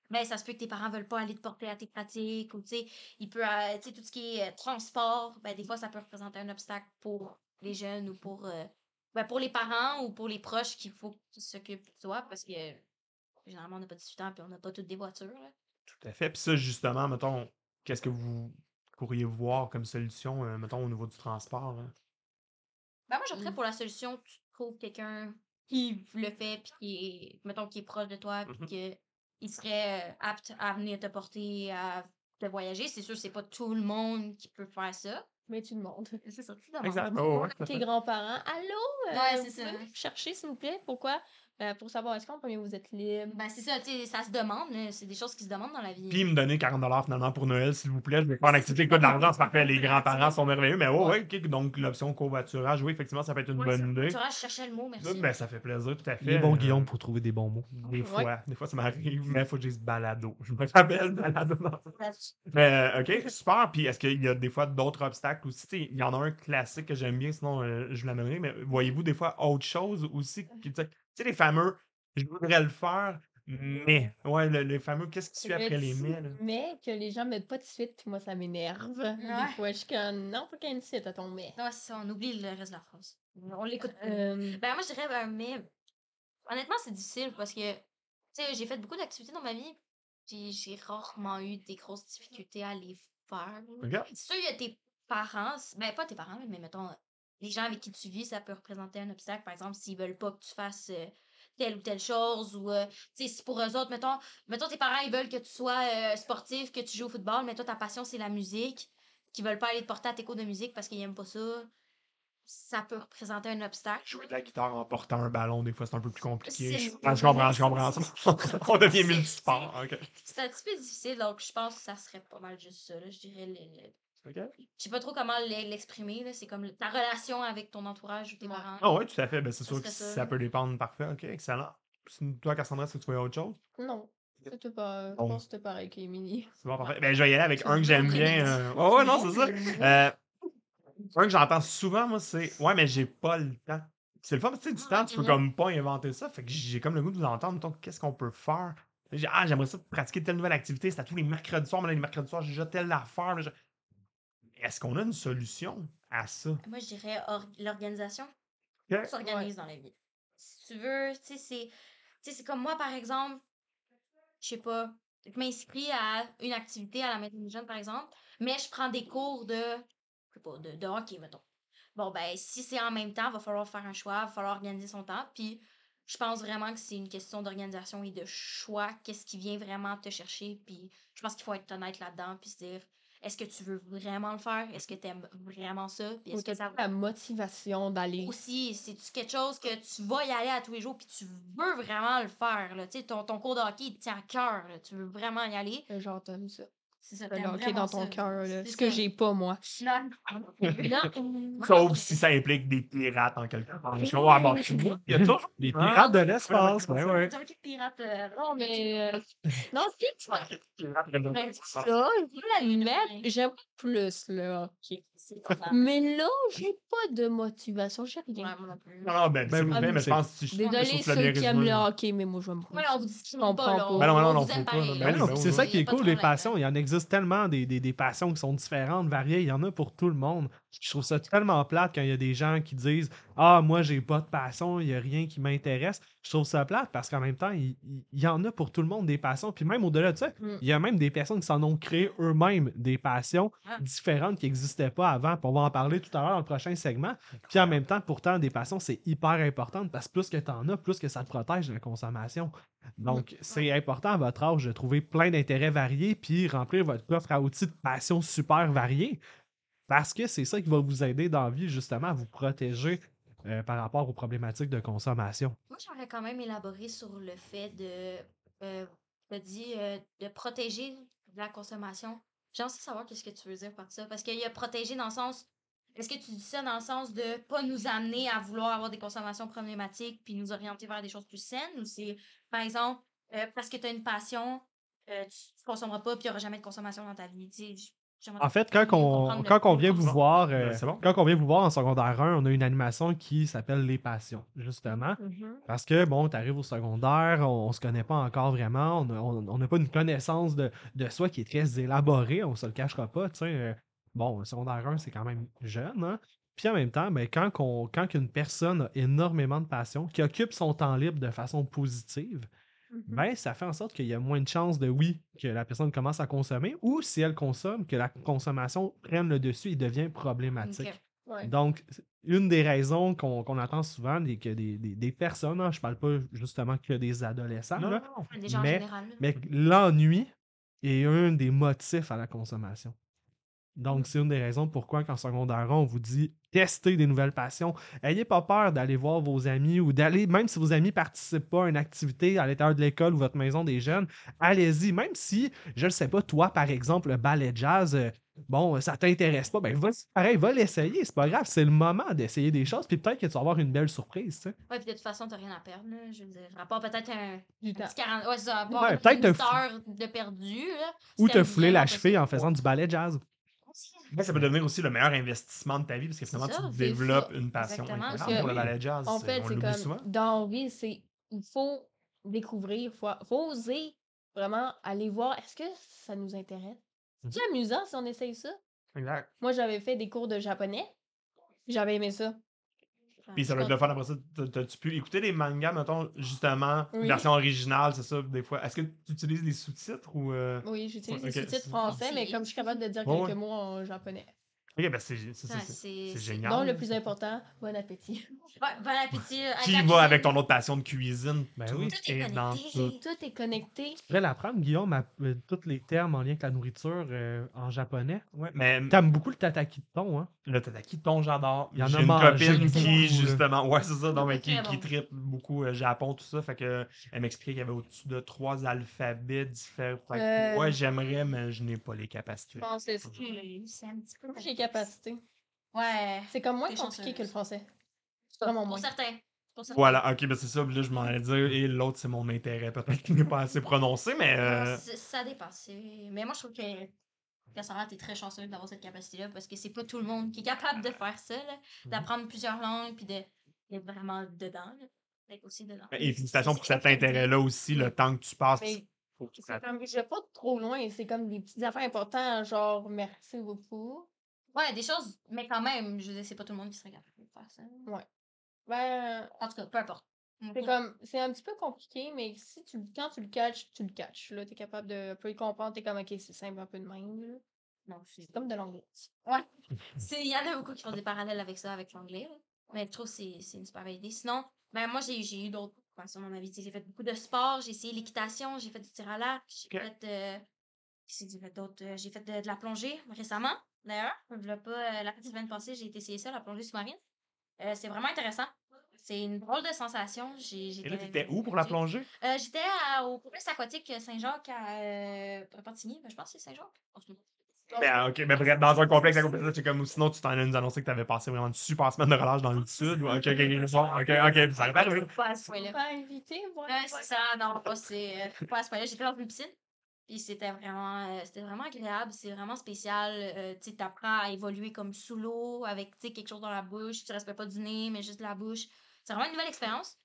Ben, ça se peut que tes parents veulent pas aller te porter à tes pratiques, ou tu sais, il peut, euh, tu sais, tout ce qui est euh, transport, ben, des fois, ça peut représenter un obstacle pour les jeunes ou pour, euh, ben, pour les parents ou pour les proches qu'il faut qu'ils s'occupent de toi, parce que généralement, on n'a pas 18 ans, puis on n'a pas toutes des voitures. là. Tout à fait. Puis ça, justement, mettons, qu'est-ce que vous pourriez voir comme solution, euh, mettons, au niveau du transport? là? Ben, moi, j'opterais Mm. pour la solution, tu trouves quelqu'un qui le fait, puis qui est, mettons, qui est proche de toi, puis Mhm. que il serait euh, apte à venir te porter, à te voyager. C'est sûr, c'est pas tout le monde qui peut faire ça. mais tu demandes. C'est ça, tu demandes. Exact. ouais, ouais, tout à Tes grands-parents, allô? euh, Ouais, c'est ça. chercher, s'il vous plaît? Pourquoi? Ben, pour savoir, est-ce qu'en premier, vous êtes libre? Ben, c'est ça, tu sais, ça se demande, c'est des choses qui se demandent dans la vie. Puis me donner 40 finalement pour Noël, s'il vous plaît. Je vais une activité qui coûte de l'argent, c'est parfait. Les grands-parents sont merveilleux. Mais ouais, ouais, ok, donc l'option covoiturage, oui, effectivement, ça peut être une Ouais, bonne idée. Tu vois, je cherchais le mot, merci. Ben, ça fait plaisir, tout à fait. Il est bon, Euh, Guillaume, pour trouver des bons mots. Des Ouais. fois, des fois, ça m'arrive, mais il faut que je dise balado. Je me rappelle balado. dans- Mais, euh, ok, super. Puis, est-ce qu'il y a des fois d'autres obstacles aussi? Tu sais, il y en a un classique que j'aime bien, sinon euh, je vous l'amènerai. Mais voyez-vous des fois autre chose aussi? qui- sais, tu sais, les fameux, je voudrais le faire, mais. Ouais, le- les fameux, qu'est-ce qui suit après les mais? là? Mais que les gens mettent pas de suite, puis moi, ça m'énerve. Ouais. Des fois, je suis comme, non, faut qu'il y ait une suite à ton mais. Non, c'est ça, on oublie le reste de la phrase. On l'écoute plus. Euh, Ben, moi, je dirais, ben, mais honnêtement, c'est difficile parce que, tu sais, j'ai fait beaucoup d'activités dans ma vie, puis j'ai rarement eu des grosses difficultés à les faire. Regarde. C'est sûr, il y a tes parents, ben, pas tes parents, mais mettons, les gens avec qui tu vis, ça peut représenter un obstacle. Par exemple, s'ils veulent pas que tu fasses euh, telle ou telle chose, ou, euh, tu sais, si pour eux autres, mettons, mettons, tes parents, ils veulent que tu sois euh, sportif, que tu joues au football, mais toi, ta passion, c'est la musique, qu'ils veulent pas aller te porter à tes cours de musique parce qu'ils aiment pas ça, ça peut représenter un obstacle. Jouer de la guitare en portant un ballon, des fois, c'est un peu plus compliqué. Je je comprends, je comprends. On devient multisport. Ok. C'est un petit peu difficile, donc je pense que ça serait pas mal juste ça. Là. Je dirais. le- le- Ok. Je sais pas trop comment l'e- l'exprimer. là. C'est comme ta relation avec ton entourage ou tes Ouais. parents. Ah oui, tout à fait. Ben, c'est sûr que ça, peut dépendre. Parfait. Ok, excellent. Sinon, Toi, Cassandra, est-ce que tu vois autre chose? non. C'était pas, je pense que c'était pareil qu'Emily. C'est bon, parfait. Ben, je vais y aller avec un que j'aime bien. euh, Ouais, ouais, non, c'est ça. Euh, un que j'entends souvent, moi, c'est Ouais, mais j'ai pas le temps. C'est le fun, tu sais, du Ah, temps, tu peux comme pas inventer ça. Fait que j'ai comme le goût de vous entendre. Donc, qu'est-ce qu'on peut faire? Ah, j'aimerais ça pratiquer telle nouvelle activité. C'est à tous les mercredis soirs, mais là, les mercredis soirs, j'ai déjà telle affaire. là, Est-ce qu'on a une solution à ça? Moi, je dirais or- l'organisation. Ok. Tout s'organise dans la vie. Si tu veux, tu sais, c'est. Tu sais, c'est comme moi, par exemple, je sais pas, je m'inscris à une activité à la maison des jeunes, par exemple, mais je prends des cours de, je sais pas, de, de hockey, mettons. Bon, ben, si c'est en même temps, il va falloir faire un choix, il va falloir organiser son temps. Puis, je pense vraiment que c'est une question d'organisation et de choix. Qu'est-ce qui vient vraiment te chercher? Puis, je pense qu'il faut être honnête là-dedans, puis se dire, est-ce que tu veux vraiment le faire? Est-ce que tu aimes vraiment ça? Puis, est-ce que ça la motivation d'aller. aussi, c'est-tu quelque chose que tu vas y aller à tous les jours puis tu veux vraiment le faire, là? Ton, ton cours de hockey, il te tient à cœur, là. Tu veux vraiment y aller? Le Genre, t'aimes ça. C'est ça, Le hockey dans ton cœur, Ce que j'ai pas, moi. Non. non. Sauf si ça implique des pirates en quelque part. Je Ouais, bon, tu vois, il y a toujours hein? pirates de l'espace, Ouais, ben ouais. C'est un pirate. euh, Non, mais. euh, Non, de Ouais, l'espace. ça. Je veux la mettre. J'aime plus le hockey. Mais là, j'ai pas de motivation. J'ai rien. non ben, Ben mais je pense que tu Désolé ceux qui aiment le hockey, mais moi, je me Ouais, on vous dit pas, là. pas. On, Ben non, non, c'est ça qui est cool, les passions. Il y en existe tellement des, des, des passions qui sont différentes, variées. Il y en a pour tout le monde. Je trouve ça tellement plate quand il y a des gens qui disent Ah, moi, j'ai pas de passion, il y a rien qui m'intéresse. Je trouve ça plate parce qu'en même temps, il, il- il y en a pour tout le monde des passions. Puis même au-delà de ça, Mm. il y a même des personnes qui s'en ont créé eux-mêmes des passions Ah. différentes qui n'existaient pas avant. Puis on va en parler tout à l'heure dans le prochain segment. Puis en même temps, pourtant, des passions, c'est hyper important parce que plus que tu en as, plus que ça te protège de la consommation. Donc, c'est important à votre âge de trouver plein d'intérêts variés puis remplir votre coffre à outils de passions super variés parce que c'est ça qui va vous aider dans la vie, justement, à vous protéger euh, par rapport aux problématiques de consommation. Moi, j'aurais quand même élaboré sur le fait de, euh, t'as dit, euh, de protéger de la consommation. J'aimerais ça savoir qu'est-ce que tu veux dire par ça. Parce qu'il y a protéger dans le sens. Est-ce que tu dis ça dans le sens de pas nous amener à vouloir avoir des consommations problématiques puis nous orienter vers des choses plus saines? Ou c'est, par exemple, euh, parce que tu as une passion, tu ne consommeras pas puis il n'y aura jamais de consommation dans ta vie? En fait, quand on, quand on vient vous voir, euh, c'est bon. quand on vient vous voir en secondaire 1, on a une animation qui s'appelle Les Passions, justement. Mhm. Parce que, bon, tu arrives au secondaire, on, on se connaît pas encore vraiment, on n'a on, on n'a pas une connaissance de, de soi qui est très élaborée, on se le cachera pas, tu sais. euh, bon, le secondaire 1, c'est quand même jeune, hein. Puis en même temps, ben, quand, qu'on- quand une personne a énormément de passion, qui occupe son temps libre de façon positive, Mhm. ben, ça fait en sorte qu'il y a moins de chances de, oui, que la personne commence à consommer, ou si elle consomme, que la consommation prenne le dessus et devient problématique. Ouais. Donc, une des raisons qu'on qu'on entend souvent, des, que des, des- des personnes, hein, je parle pas justement que des adolescents, Non, là, non, mais l'ennui est un des motifs à la consommation. Donc, c'est une des raisons pourquoi, qu'en secondaire 1, on vous dit testez des nouvelles passions. Ayez pas peur d'aller voir vos amis ou d'aller, même si vos amis participent pas à une activité à l'intérieur de l'école ou votre maison des jeunes, allez-y. Même si, je ne sais pas, toi, par exemple, le ballet jazz, euh, bon, ça t'intéresse pas, ben, va, pareil, va l'essayer. C'est pas grave, c'est le moment d'essayer des choses. Puis peut-être que tu vas avoir une belle surprise. tu sais. Ouais, puis de toute façon, t'as rien à perdre, là. Je veux dire, à part peut-être un, Du un temps. petit 40. Ouais, c'est ça, à part Ouais, une peut-être heure de perdu, là. Ou te fouler la cheville en faisant du ballet jazz. Ça peut devenir aussi le meilleur investissement de ta vie parce que finalement, ça, tu développes ça. une passion incroyable pour le ballet jazz. En fait, c'est comme souvent. dans vie, c'est il faut découvrir, faut, faut oser vraiment aller voir est-ce que ça nous intéresse? C'est amusant si on essaye ça. Exact. Moi, j'avais fait des cours de japonais. J'avais aimé ça. Puis ça va être le fun après ça. T'as- T'as-tu pu écouter les mangas, mettons, justement, Oui. version originale, c'est ça, des fois? Est-ce que tu utilises les sous-titres ou. euh, Oui, j'utilise Ouais, les sous-titres français, mais comme je suis capable de dire Ouais, quelques ouais. mots en japonais. Ok, ben c'est c'est- génial. Donc, le plus important, bon appétit. Bon appétit. euh, Qui va avec ton autre passion de cuisine? Ben Tout oui. Tout est dans connecté. tout. Tout est connecté. Je pourrais l'apprendre, Guillaume, à- euh, tous les termes en lien avec la nourriture euh, en japonais. Ouais, mais T'aimes beaucoup le tataki de thon, hein? Le tataki, ton j'adore. Il y en a J'ai une copine beaucoup, qui, là. justement, ouais, c'est ça, non, mais qui, qui bon. tripe beaucoup euh, Japon, tout ça. Fait que elle m'expliquait qu'il y avait au-dessus de trois alphabets différents. Fait que, Euh. Ouais, j'aimerais, mais je n'ai pas les Je capacités. pense que c'est Hmm, C'est un petit peu. j'ai capacité. Ouais. C'est comme moins compliqué chanceuse. que le français. Vraiment Pour moins. certains. pour ça. Voilà, ok, ben c'est ça. puis Là, je m'en allais dire, et l'autre, c'est mon intérêt. Peut-être qu'il n'est pas assez prononcé, mais. Euh, c'est- ça dépasse. c'est- Mais moi, je trouve que Cassandra, t'es très chanceux d'avoir cette capacité-là parce que c'est pas tout le monde qui est capable de faire ça, là, Mhm. d'apprendre plusieurs langues puis de- d'être vraiment dedans. là, D'être aussi dedans. Et félicitations pour cet intérêt-là aussi, le temps que tu passes. Mais faut que tu c'est comme, je vais pas trop loin, c'est comme des petites affaires importantes, genre merci beaucoup. Ouais, des choses, mais quand même, je veux dire, c'est pas tout le monde qui serait capable de faire ça. Ben, En tout cas, peu importe. C'est comme, c'est un petit peu compliqué, mais si tu, quand tu le catches, tu le catches. Là, t'es capable de peu le comprendre, t'es comme, ok, c'est simple un peu de même. c'est C'est comme de l'anglais. Ouais. C'est- Il y en a beaucoup qui font des parallèles avec ça, avec l'anglais. Mais je trouve que c'est c'est une super belle idée. Sinon, ben moi, j'ai j'ai eu d'autres passions dans ma vie. J'ai fait beaucoup de sport, j'ai essayé l'équitation, j'ai fait du tir à l'arc, j'ai fait. euh, j'ai fait d'autre? Euh, J'ai fait de, de la plongée récemment, d'ailleurs. Pas, euh, la semaine passée, j'ai été essayer ça, la plongée sous-marine. Euh, c'est vraiment intéressant. C'est une drôle de sensation. J'ai, Et là, j'étais- t'étais où pour la plongée? Euh, J'étais à- au complexe aquatique Saint-Jacques à euh, Repentigny. Ben, je pense que c'est Saint-Jacques. Ben, ok, mais bref, dans un complexe, complexe c'est comme sinon tu t'en as nous annoncer que t'avais passé vraiment une super semaine de relâche dans le sud. ou- Ok, ok, ok, bon, ok, ok, ça va arriver. Pas à ce point-là. Pas invité, voilà. Ouais, c'est ça, non, pas, c'est, euh, pas à ce point-là. J'étais dans une piscine, puis c'était vraiment, euh, c'était vraiment agréable, c'est vraiment spécial. Euh, tu sais, t'apprends à évoluer comme sous l'eau, avec, quelque chose dans la bouche. Tu respectes pas du nez, mais juste la bouche. C'est vraiment une nouvelle expérience.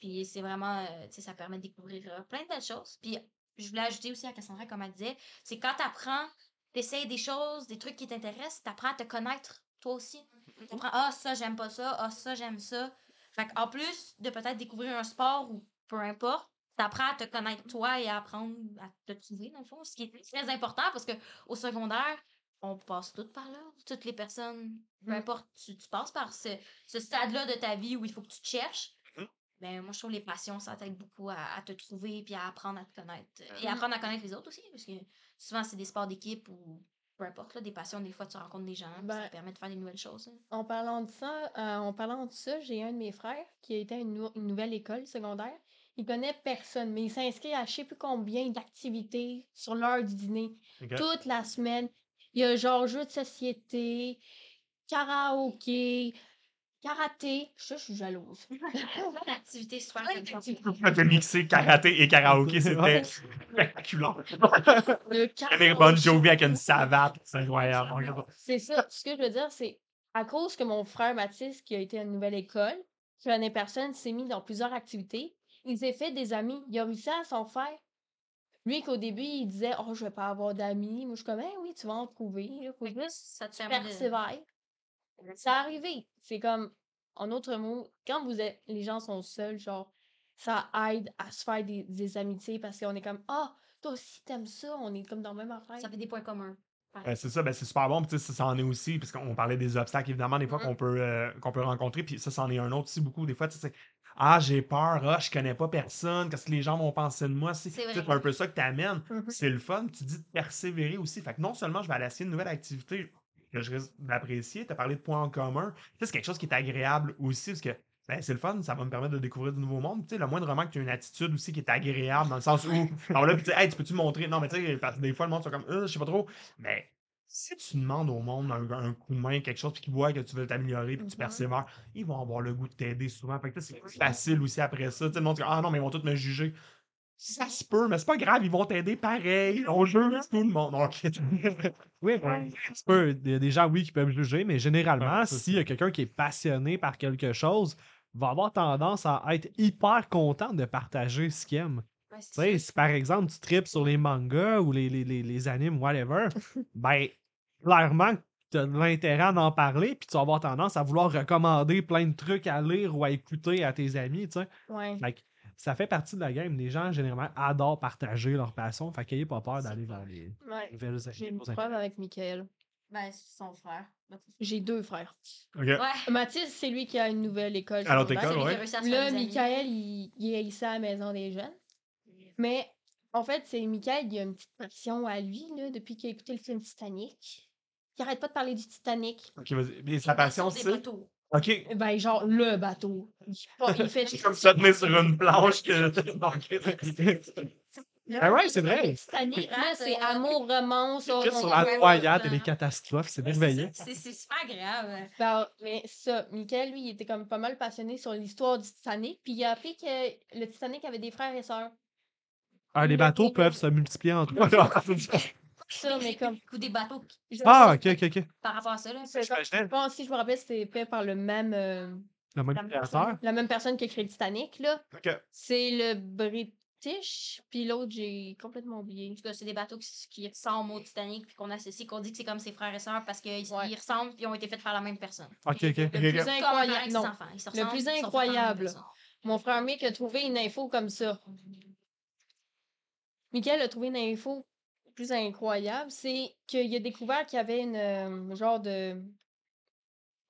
Puis c'est vraiment, euh, tu sais, ça permet de découvrir euh, plein de belles choses. Puis je voulais ajouter aussi à Cassandra, comme elle disait, c'est quand t'apprends, t'essayes des choses, des trucs qui t'intéressent, t'apprends à te connaître, toi aussi. T'apprends, ah, ça, j'aime pas ça, ah, ça, j'aime ça. Fait en plus de peut-être découvrir un sport ou peu importe, t'apprends à te connaître toi et à apprendre à te trouver, dans le fond. Ce qui est très important parce que au secondaire, on passe toutes par là. Toutes les personnes, peu Mm. importe, tu, tu passes par ce, ce stade-là de ta vie où il faut que tu te cherches. Mhm. Ben, moi, je trouve les passions, ça t'aide beaucoup à, à te trouver puis à apprendre à te connaître. Et Mhm. apprendre à connaître les autres aussi, parce que souvent, c'est des sports d'équipe ou peu importe, là, des passions, des fois, tu rencontres des gens, ça Ben, te permet de faire des nouvelles choses. hein. En parlant de ça, euh, en parlant de ça, j'ai un de mes frères qui a été à une, nou- une nouvelle école secondaire. Il connaît personne, mais il s'inscrit à je sais plus combien d'activités sur l'heure du dîner. Toute la semaine. Il y a genre jeux de société, karaoké, karaté. Je, je suis jalouse. Activité super intéressante. T'as mixé karaté et karaoké, c'était spectaculaire. Le J'avais Bon karaoké. Jovi avec une savate, c'est incroyable. C'est ça. Ce que je veux dire, c'est à cause que mon frère Mathis, qui a été à une nouvelle école, qui connaît personne, s'est mis dans plusieurs activités, il s'est fait des amis. Il a réussi à s'en faire. Lui, qu'au début, il disait Oh, je vais pas avoir d'amis. Moi, je suis comme Eh oui, tu vas en trouver. Il faut juste ça te persévérer. Ça arrivé. C'est comme, en autre mot, quand vous êtes, les gens sont seuls, genre, ça aide à se faire des, des amitiés parce qu'on est comme Ah, toi aussi, t'aimes ça. On est comme dans la même affaire. Ça fait des points communs. Ben, c'est ça, ben, c'est super bon. Puis, tu sais, ça, ça en est aussi, parce qu'on parlait des obstacles, évidemment, des fois Mhm. qu'on peut, euh, qu'on peut rencontrer. Puis ça, c'en est un autre aussi beaucoup. Des fois, tu sais, c'est, ah, j'ai peur, ah, je connais pas personne, qu'est-ce que les gens vont penser de moi? C'est tu un peu ça que t'amènes. Mhm. C'est le fun. Tu dis de persévérer aussi. Fait que non seulement je vais aller essayer une nouvelle activité que je risque d'apprécier, tu as parlé de points en commun. Tu c'est quelque chose qui est agréable aussi, parce que ben, c'est le fun, ça va me permettre de découvrir de nouveaux mondes. Tu sais, le moindrement que tu as une attitude aussi qui est agréable, dans le sens où, alors là, tu hey, tu peux-tu montrer? Non, mais tu sais, parce que des fois, le monde sont comme, Euh, je sais pas trop. Mais si tu demandes au monde un, un coup de main, quelque chose, puis qu'ils voient que tu veux t'améliorer, puis que tu Mhm. persévères, ils vont avoir le goût de t'aider souvent. Fait que c'est plus facile aussi après ça. Tu sais, le monde dit, ah non, mais ils vont tous me juger. Ça se peut, mais c'est pas grave, ils vont t'aider pareil. On juge tout le monde. Ok. Oui, tu peux- il y a des gens, oui, qui peuvent juger, mais généralement, Ouais, c'est s'il y a quelqu'un qui est passionné par quelque chose, va avoir tendance à être hyper content de partager ce qu'il aime. Ouais, si par exemple tu tripes sur les mangas ou les, les, les, les animes, whatever, ben, clairement, tu as de l'intérêt d'en parler, puis tu vas avoir tendance à vouloir recommander plein de trucs à lire ou à écouter à tes amis, tu sais. Ouais. Fait que ça fait partie de la game. Les gens, généralement, adorent partager leur passion, fait qu'ayez pas peur d'aller vers les Ouais. nouvelles J'ai une preuve avec Michael. Ben, c'est son frère. J'ai deux frères. Ok. Ouais. Mathis, c'est lui qui a une nouvelle école. À Celui qui ouais. à Là. Michael, il, il est ici à la maison des jeunes. Mais en fait, c'est Michael, il a une petite passion à lui, là, depuis qu'il a écouté le film Titanic. Il arrête pas de parler du Titanic. Ok, vas-y. Mais sa passion, c'est? bateaux. Ok. Ben, genre, le bateau. Il, fait C'est comme ça tenir sur une planche que. Ah ouais, c'est vrai. Titanic, hein, c'est euh, amour, romance. Juste sur la noyade et les catastrophes, c'est merveilleux. C'est c'est super agréable. Ben, mais ça, Michael, lui, il était comme pas mal passionné sur l'histoire du Titanic, puis il a appris que le Titanic avait des frères et sœurs. Ah, les Le bateaux peuvent se multiplier entre eux. Ça, mais comme. coup des bateaux Ah, ok, ok, ok. par rapport à ça. Là. c'est comme- Je pense, si je me rappelle, c'était fait par le même, euh, Le même La même créateur. la même personne qui a créé le Titanic, là. Ok. C'est le British, puis l'autre, j'ai complètement oublié. En tout cas, c'est des bateaux qui, qui ressemblent au Titanic, puis qu'on associe, qu'on dit que c'est comme ses frères et sœurs parce qu'ils Ouais. ils ressemblent puis ils ont été faits par la même personne. Ok, ok. Le plus. Comme avec incroyable. ses Non. enfants. Ils se Le ressemblent, plus ils sont faits par la même incroyable. personne. Mon frère Mick a trouvé une info comme ça. Michael a trouvé une info plus incroyable, c'est qu'il a découvert qu'il y avait une euh, genre de.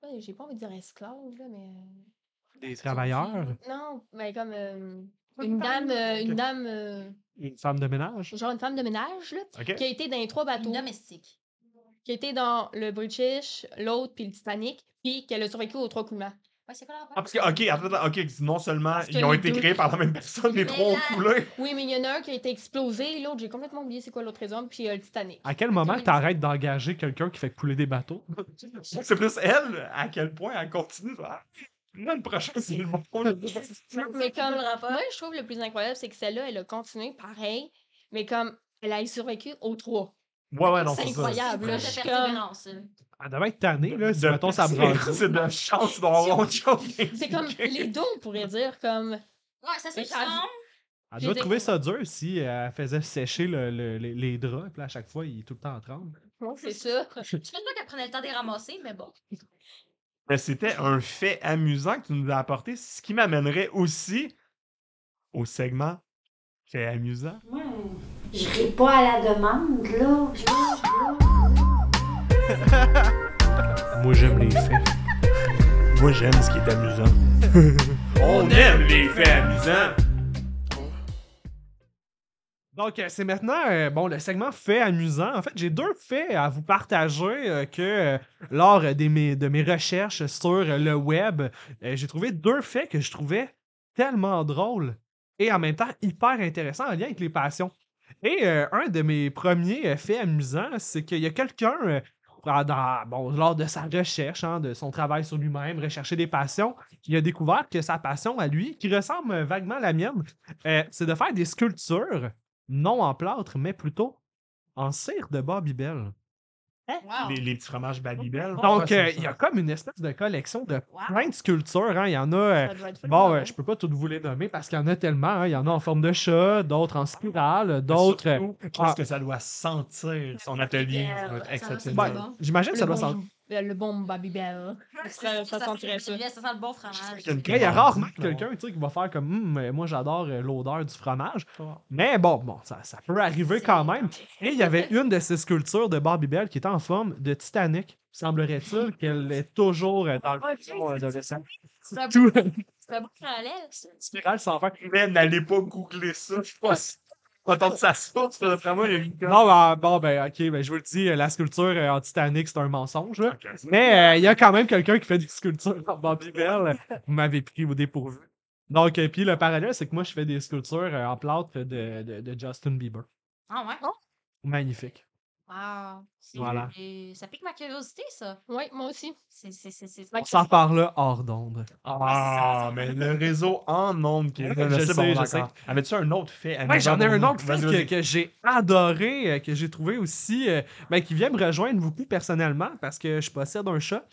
Ouais, J'ai pas envie de dire esclave, là, mais. euh, Des travailleurs. Non, mais comme euh, une dame, euh, une dame, euh, Une femme de ménage? genre une femme de ménage, là, Ok. qui a été dans les trois bateaux, Une domestique. qui a été dans le British, l'autre, puis le Titanic, puis qu'elle a survécu aux trois coups de main. Ouais, c'est quoi la Ah, parce que, ok, attends, attends, ok, non seulement Parce que ils ont les été deux- créés par la même personne, les Mais trois ont là- coulé. Oui, mais il y en a un qui a été explosé, l'autre, j'ai complètement oublié c'est quoi l'autre raison, puis euh, le Titanic. À quel moment t'arrêtes d'engager quelqu'un qui fait couler des bateaux? C'est plus elle, à quel point elle continue. Ah, Là, le prochain, c'est le bon. Mais comme, le rapport. moi, je trouve le plus incroyable, c'est que celle-là, elle a continué pareil, mais comme elle a survécu aux trois. Ouais, ouais, non, C'est c'est ça. incroyable, là, je suis comme- persévérance. là. Elle devait être tannée, là, si De- mettons ça branle. C'est de chance d'avoir autre chose. C'est comme les deux, on pourrait dire, comme. Ouais, ça ça- ressemble. Elle doit trouver ça dur si elle faisait sécher le- le- les, les draps, puis là, à chaque fois, il est tout le temps en tremble. Ouais, c'est ça. Je pense pas qu'elle prenait le temps de les ramasser, mais bon. Mais c'était un fait amusant que tu nous as apporté, ce qui m'amènerait aussi au segment fait amusant. Moi, je ris pas à la demande, là. Moi, j'aime les faits. Moi, j'aime ce qui est amusant. On aime les faits amusants. Donc, euh, c'est maintenant euh, bon, le segment fait amusant. En fait, j'ai deux faits à vous partager euh, que euh, lors des, mes- de mes recherches sur euh, le web, euh, j'ai trouvé deux faits que je trouvais tellement drôles et en même temps hyper intéressants en lien avec les passions. Et euh, un de mes premiers euh, faits amusants, c'est qu'il y a quelqu'un, pendant- bon, lors de sa recherche, hein, de son travail sur lui-même, rechercher des passions, qui a découvert que sa passion à lui, qui ressemble vaguement à la mienne, euh, c'est de faire des sculptures non en plâtre, mais plutôt en cire de Babybel. Wow. Les, les petits fromages Babybel. Donc, Ouais, euh, il y a comme une espèce de collection de Wow. plein de sculptures. hein. Il y en a. euh, bon, euh, je peux pas toutes vous les nommer parce qu'il y en a tellement. hein. Il y en a en forme de chat, d'autres en spirale, d'autres. euh, Surtout, ah. Que ça doit sentir, son atelier? Exceptionnel. bon. J'imagine que ça doit sentir. Le, le bon Babybel. Ça, ça sentirait ça. Ça sent le bon fromage. Il y a rarement quelqu'un tu sais, qui va faire comme Hum, mais moi j'adore euh, l'odeur du fromage. Mais bon, bon ça, ça peut arriver quand même. Et il y avait une de ces sculptures de Babybel qui était en forme de Titanic. Semblerait-il qu'elle est toujours dans le fond euh, adolescent. C'est un Tout C'est un bon parallèle. spirale sans faire. Mais n'allez pas googler ça, je suis sûr. Entendre sa source, d'après moi, il y a une Non, ben, bon, ben, ok, ben, je vous le dis, euh, la sculpture euh, en Titanic, c'est un mensonge. là. Mais euh, il y a quand même quelqu'un qui fait des sculptures en Babybel. Vous m'avez pris au dépourvu. Donc, euh, puis le parallèle, c'est que moi, je fais des sculptures euh, en plâtre de, de, de Justin Bieber. Ah ouais? Magnifique. Wow. Voilà. et Ça pique ma curiosité, ça. Oui, moi aussi. C'est. c'est- c'est- c'est- On s'en reparle hors d'onde. Ah, mais le réseau en ondes qui est là, Je je sais, bon, je sais. Avais-tu un autre fait amusant j'en ai un autre vas-y. que, que j'ai adoré, euh, que j'ai trouvé aussi, euh, ben, qui vient me rejoindre beaucoup personnellement parce que je possède un chat.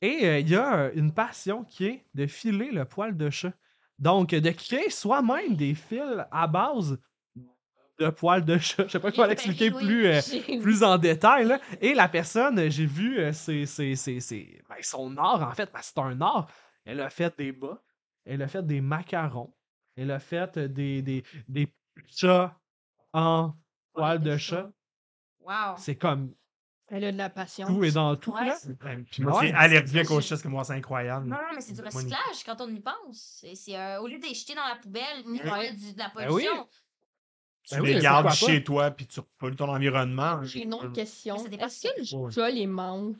Et euh, il y a euh, une passion qui est de filer le poil de chat. Donc, de créer soi-même des fils à base de poils de chat. Je sais pas comment l'expliquer oui. plus, euh, plus en détail. là. Et la personne, euh, j'ai vu euh, c'est, c'est, c'est, c'est- ben, son art, en fait, parce que c'est un art. Elle a fait des bas, elle a fait des macarons, elle a fait euh, des, des, des chats en poils de chat. Wow. C'est comme Elle a de la passion. tout est dans tout. Ouais. là. Ben, Puis moi, Ouais. c'est allergique aux chats, parce que moi, c'est incroyable. Non, non, mais c'est du recyclage quand on y pense. C'est, c'est, euh, au lieu de les jeter dans la poubelle, Ouais. faire du- de la Ben oui. Tu Ben les gardes pas? chez toi, puis tu repollues ton environnement. J'ai une autre question. Ça dépend Est-ce que le chat les mange?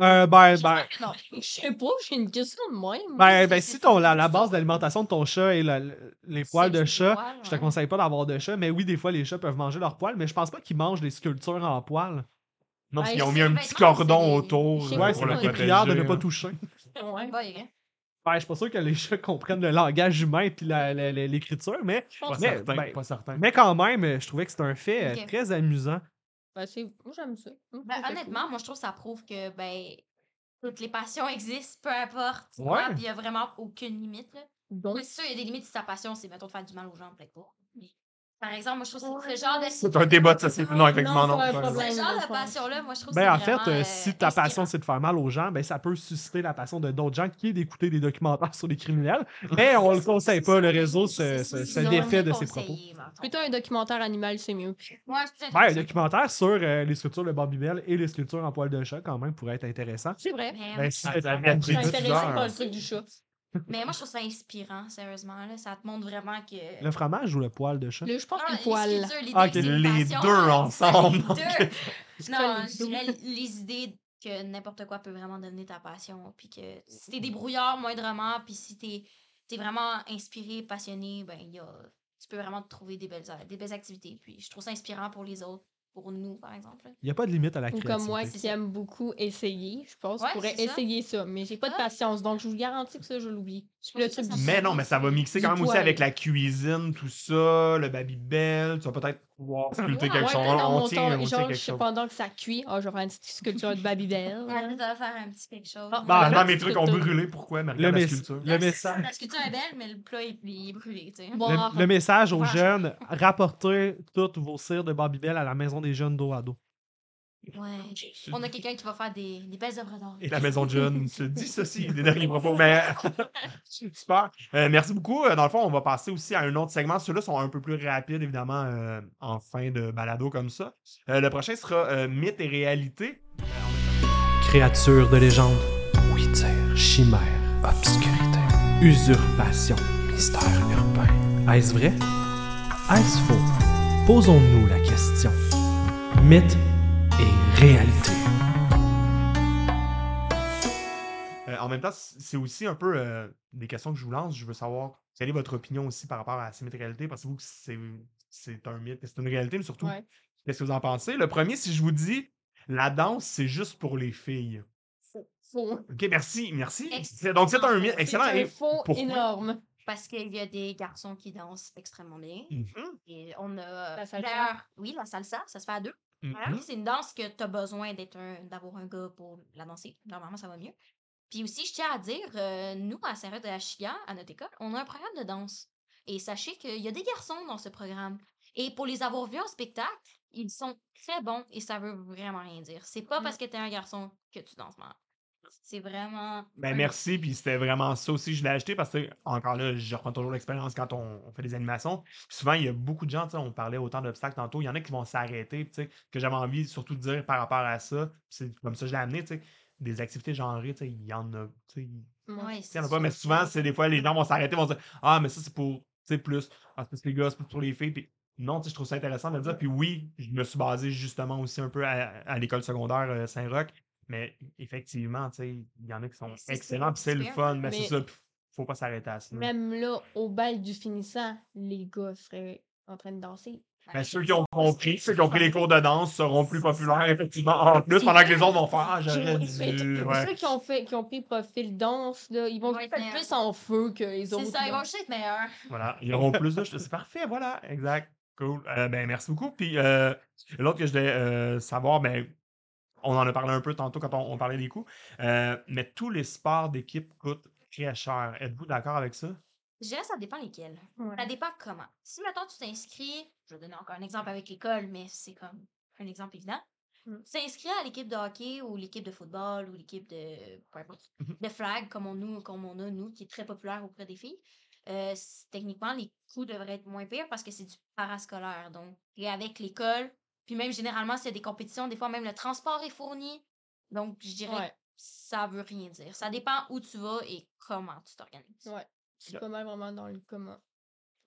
Euh, ben, Je ben, sais- Non, je sais pas, j'ai une question de même. ben, ben, si ton, la, base d'alimentation de ton chat est la- les poils de chat, poil, je te ouais. conseille pas d'avoir de chat. Mais oui, des fois, les chats peuvent manger leurs poils, mais je pense pas qu'ils mangent des sculptures en poils. Non, parce Ben, qu'ils ont mis un petit cordon autour. euh, Ouais, pas c'est pour le prière de ne pas hein. toucher. Ouais. Ben, je suis pas sûr que les chats comprennent le langage humain puis la- la- la- l'écriture, mais, Pas Mais, certain, ben, pas certain. mais quand même, je trouvais que c'était un fait euh, très amusant. ben, c'est- moi, j'aime ça. Ben, honnêtement, moi, je trouve que ça prouve que ben, toutes les passions existent, peu importe. Ouais. il n'y a vraiment aucune limite. Là. Donc, sûr, il y a des limites si ta passion, c'est, mettons, de faire du mal aux gens, peut-être pas. Par exemple, moi, je trouve que c'est ce genre de. C'est un débat de société. Non, effectivement, Non, non. c'est un pas- problème. Ce genre de passion-là, moi, je trouve que Ben, en c'est fait, vraiment, euh, euh, si ta passion c'est de faire mal aux gens, ben, ça peut susciter la passion de d'autres gens qui est d'écouter des documentaires sur les criminels. Mais on le conseille pas, le réseau se, se, défait de ses propos. plutôt un documentaire animal, c'est mieux. Ouais, Ben, un documentaire sur euh, les structures de Bobby Bell et les structures en poil de chat, quand même, pourrait être intéressant. C'est vrai. Ben, si Ça- ça plusieurs. par le truc du chat. Mais moi, je trouve ça inspirant, sérieusement. Là. Ça te montre vraiment que. Le fromage ou le poil de chat? Le- je pense Non, que les le poil. Ah, que c'est ok. une Les deux ensemble, Les deux. non, les je dirais les idées que n'importe quoi peut vraiment devenir ta passion. Puis que si t'es débrouillard moindrement, puis si t'es es vraiment inspiré, passionné, ben y a, tu peux vraiment te trouver des belles, des belles activités. Puis je trouve ça inspirant pour les autres, pour nous, par exemple. Il n'y a pas de limite à la Ou créativité. comme moi qui aime beaucoup essayer, je pense, Ouais, je pourrais ça. essayer ça, mais j'ai pas de Ah. patience, donc je vous garantis que ça, je l'oublie. Le truc Mais non, mais ça va mixer quand même aussi avec la cuisine, tout ça, le Babybel. Tu vas peut-être pouvoir sculpter quelque chose. On tient, genre, je pendant que ça cuit, ah, je vais faire une petite sculpture de Babybel. Ouais, ça va faire un petit quelque chose. Ah, Bah, mes trucs ont brûlé. Pourquoi? Mais Le, regarde la sculpture? le message. La sculpture est belle, mais le plat est, brûlé, tu sais. Le, message aux jeunes, rapportez toutes vos cires de Bobby Bell à la maison des jeunes dos à dos. Ouais. On a quelqu'un qui va faire des, des belles œuvres d'art. Et la maison de John se dissocie des derniers propos. Mais super. Euh, merci beaucoup. Euh, Dans le fond, on va passer aussi à un autre segment. Ceux-là sont un peu plus rapides, évidemment, euh, en fin de balado comme ça. Euh, le prochain sera euh, Mythe et réalité. Créature de légende, dire, chimère, obscurité, usurpation, mystère urbain. Est-ce vrai? Est-ce faux? Posons-nous la question. Mythe et réalité. Euh, en même temps, c'est aussi un peu euh, des questions que je vous lance. Je veux savoir quelle est votre opinion aussi par rapport à ces mythes et réalités. Pensez-vous que c'est c'est un mythe, c'est une réalité, mais surtout, Ouais. qu'est-ce que vous en pensez? Le premier, si je vous dis la danse, c'est juste pour les filles. Faux. OK, merci, merci. Excellent. C'est- Donc, c'est un mythe C'est excellent. un Et... faux pourquoi? énorme. Parce qu'il y a des garçons qui dansent extrêmement bien. Mhm, Et on a. La salsa? Oui, la salsa, ça se fait à deux. Voilà, mhm. C'est une danse que tu as besoin d'être d'avoir un gars pour la danser. Normalement, ça va mieux. Puis aussi, je tiens à dire, euh, nous, à Saint-Rod de la Chia, à notre école, on a un programme de danse. Et sachez qu'il y a des garçons dans ce programme. Et pour les avoir vus en spectacle, ils sont très bons et ça veut vraiment rien dire. C'est pas Mm. parce que tu es un garçon que tu danses mal. C'est vraiment. Ben, merci, puis c'était vraiment ça aussi. Je l'ai acheté parce que, encore là, je reprends toujours l'expérience quand on, on fait des animations. Puis souvent, il y a beaucoup de gens, tu sais, on parlait autant d'obstacles tantôt, il y en a qui vont s'arrêter, puis tu sais, que j'avais envie surtout de dire par rapport à ça. C'est comme ça que je l'ai amené, tu sais, des activités genrées, tu sais, il y en a, tu sais, il Ouais, y en a pas, mais souvent, c'est- des fois, les gens vont s'arrêter, vont dire Ah, mais ça, c'est pour, tu sais, plus, ah, c'est plus les gars, c'est plus pour les filles, puis non, tu sais, je trouve ça intéressant de le dire. Puis oui, je me suis basé justement aussi un peu à, à l'école secondaire euh, Saint-Roch, mais effectivement, tu sais, il y en a qui sont excellents, puis c'est le fun, mais, c'est ça, faut pas s'arrêter à ça. Même là, au bal du finissant, les gars seraient en train de danser. Mais ceux qui ont compris, ceux qui ont pris les cours de danse seront plus populaires, effectivement, en plus, pendant que les autres vont faire Ah, j'aurais dû. Ouais. Ceux qui ont, fait, qui ont pris profil danse, là, ils vont être plus en feu que les autres. C'est ça, ils vont juste être meilleurs. Voilà, ils auront plus de. C'est parfait, voilà, exact. Cool. Euh, ben, merci beaucoup. Puis euh, l'autre que je voulais euh, savoir, ben, on en a parlé un peu tantôt quand on, on parlait des coûts, euh, mais tous les sports d'équipe coûtent très cher. Êtes-vous d'accord avec ça? Je dirais que ça dépend lesquels. Ouais. Ça dépend comment. Si, maintenant tu t'inscris, je vais donner encore un exemple avec l'école, mais c'est comme un exemple évident. Mm. Tu t'inscris à l'équipe de hockey ou l'équipe de football ou l'équipe de, Mhm. de flag, comme on, nous, comme on a, nous, qui est très populaire auprès des filles. Euh, techniquement, les coûts devraient être moins pires parce que c'est du parascolaire. Donc, et avec l'école, puis même généralement, s'il y a des compétitions, des fois même le transport est fourni. Donc, je dirais Ouais. que ça veut rien dire. Ça dépend où tu vas et comment tu t'organises. Ouais. C'est pas mal vraiment dans le comment.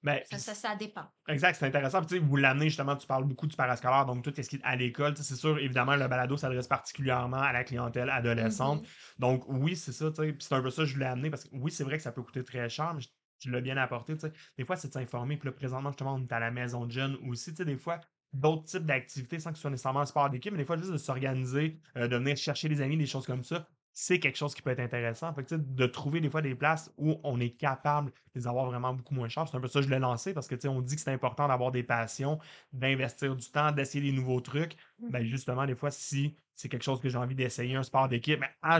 Ben, Ça, ça, ça dépend. Exact, c'est intéressant. Puis, tu sais, vous l'amenez justement, tu parles beaucoup du parascolaire, donc tout ce qui est à l'école. C'est sûr, évidemment, le balado s'adresse particulièrement à la clientèle adolescente. Mhm. Donc, oui, c'est ça. tu sais, Puis c'est un peu ça que je voulais amener parce que oui, c'est vrai que ça peut coûter très cher, mais je- tu l'as bien apporté. tu sais. Des fois, c'est de s'informer. Puis là, présentement, justement, on est à la maison de jeunes aussi. tu sais, Des fois, d'autres types d'activités sans que ce soit nécessairement un sport d'équipe, mais des fois, juste de s'organiser, euh, de venir chercher des amis, des choses comme ça. C'est quelque chose qui peut être intéressant. Fait que, tu sais, de trouver des fois des places où on est capable de les avoir vraiment beaucoup moins cher. C'est un peu ça que je l'ai lancé parce que tu sais, on dit que c'est important d'avoir des passions, d'investir du temps, d'essayer des nouveaux trucs. Ben justement, des fois, si c'est quelque chose que j'ai envie d'essayer, un sport d'équipe, ben, ah.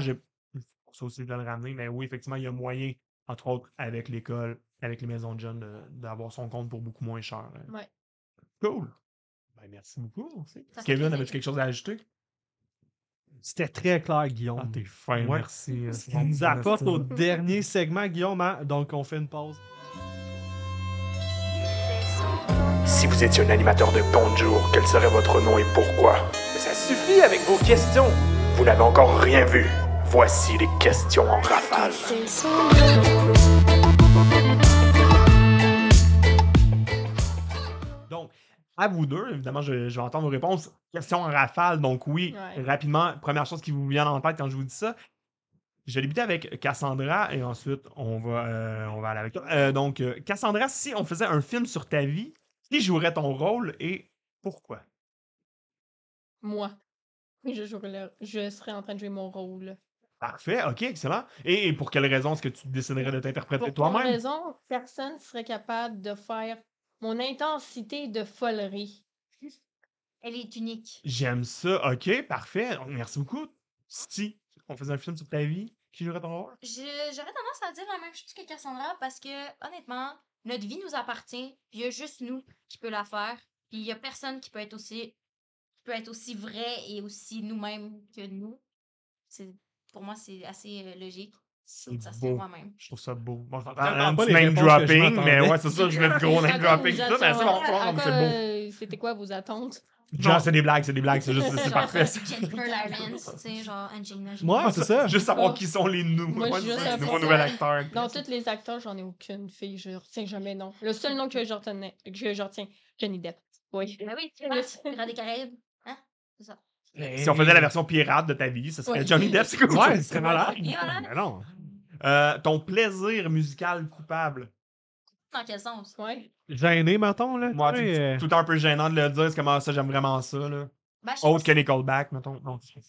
Pour ça aussi, je le ramener. Mais oui, effectivement, il y a moyen, entre autres, avec l'école, avec les maisons de jeunes, d'avoir son compte pour beaucoup moins cher. hein. Ouais. Cool. Ben, merci beaucoup. Kevin, avais-tu quelque chose à ajouter? C'était très clair, Ah, Guillaume. t'es fin, Ouais. merci. euh, Ce qui nous apporte au dernier segment, Guillaume. hein. Donc, on fait une pause. Si vous étiez un animateur de Bonjour, quel serait votre nom et pourquoi? Mais ça suffit avec vos questions. Vous n'avez encore rien vu. Voici les questions en rafale. À vous deux, évidemment, je, je vais entendre vos réponses. Question en rafale. Donc, oui, Ouais. rapidement, première chose qui vous vient en tête quand je vous dis ça. Je vais débuter avec Cassandra et ensuite on va, euh, on va aller avec toi. Euh, donc, euh, Cassandra, si on faisait un film sur ta vie, qui jouerait ton rôle et pourquoi? Moi. Je, jouerais le- je serais en train de jouer mon rôle. Parfait, ok, excellent. Et, et pour quelle raison est-ce que tu déciderais de t'interpréter Pour quelle toi-même? raison, personne ne serait capable de faire mon intensité de folerie. Elle est unique. J'aime ça, ok, parfait. Merci beaucoup. Si on faisait un film sur ta vie, qui jouerait ton rôle? Je- J'aurais tendance à dire la même chose que Cassandra parce que, honnêtement, notre vie nous appartient. Il y a juste nous qui peut la faire. Puis il y a personne qui peut être aussi qui peut être aussi vrai et aussi nous-mêmes que nous. C'est pour moi c'est assez euh, logique. C'est Ça beau. moi-même. Je trouve ça beau. Bon, j'entends Tellement un pas les name que je dropping, mais ouais, c'est ça, je vais le gros name À quoi dropping. tout, mais c'est bon, quoi, c'est beau. euh, C'était quoi vos attentes? Non, c'est des blagues, c'est des blagues, c'est juste, c'est Genre, parfait. ça. Jennifer Lawrence, tu sais, genre Angelina Jolie. Moi, c'est ça. Juste savoir qui sont les nouveaux, Moi, je ouais, suis juste c'est ça, un les nouveaux ça. acteurs. Dans tous les acteurs, j'en ai aucune fille. Je retiens jamais non. Le seul nom que je retenais, que je retiens, Johnny Depp. Oui. Ben oui, tu vois, Pirates des Caraïbes. Hein? C'est ça. Si on faisait la version pirate de ta vie, ce serait Ouais. Johnny Depp, c'est cool. Ouais, ce serait malade. Mais non. Euh, ton plaisir musical coupable. Dans quel sens? Ouais. Gêné, mettons, là. Moi, tu sais, c'est euh, tout un peu gênant de le dire, c'est comment ça, j'aime vraiment ça, là. Ben, je sais Autre que les callbacks, mettons. Non, c'est-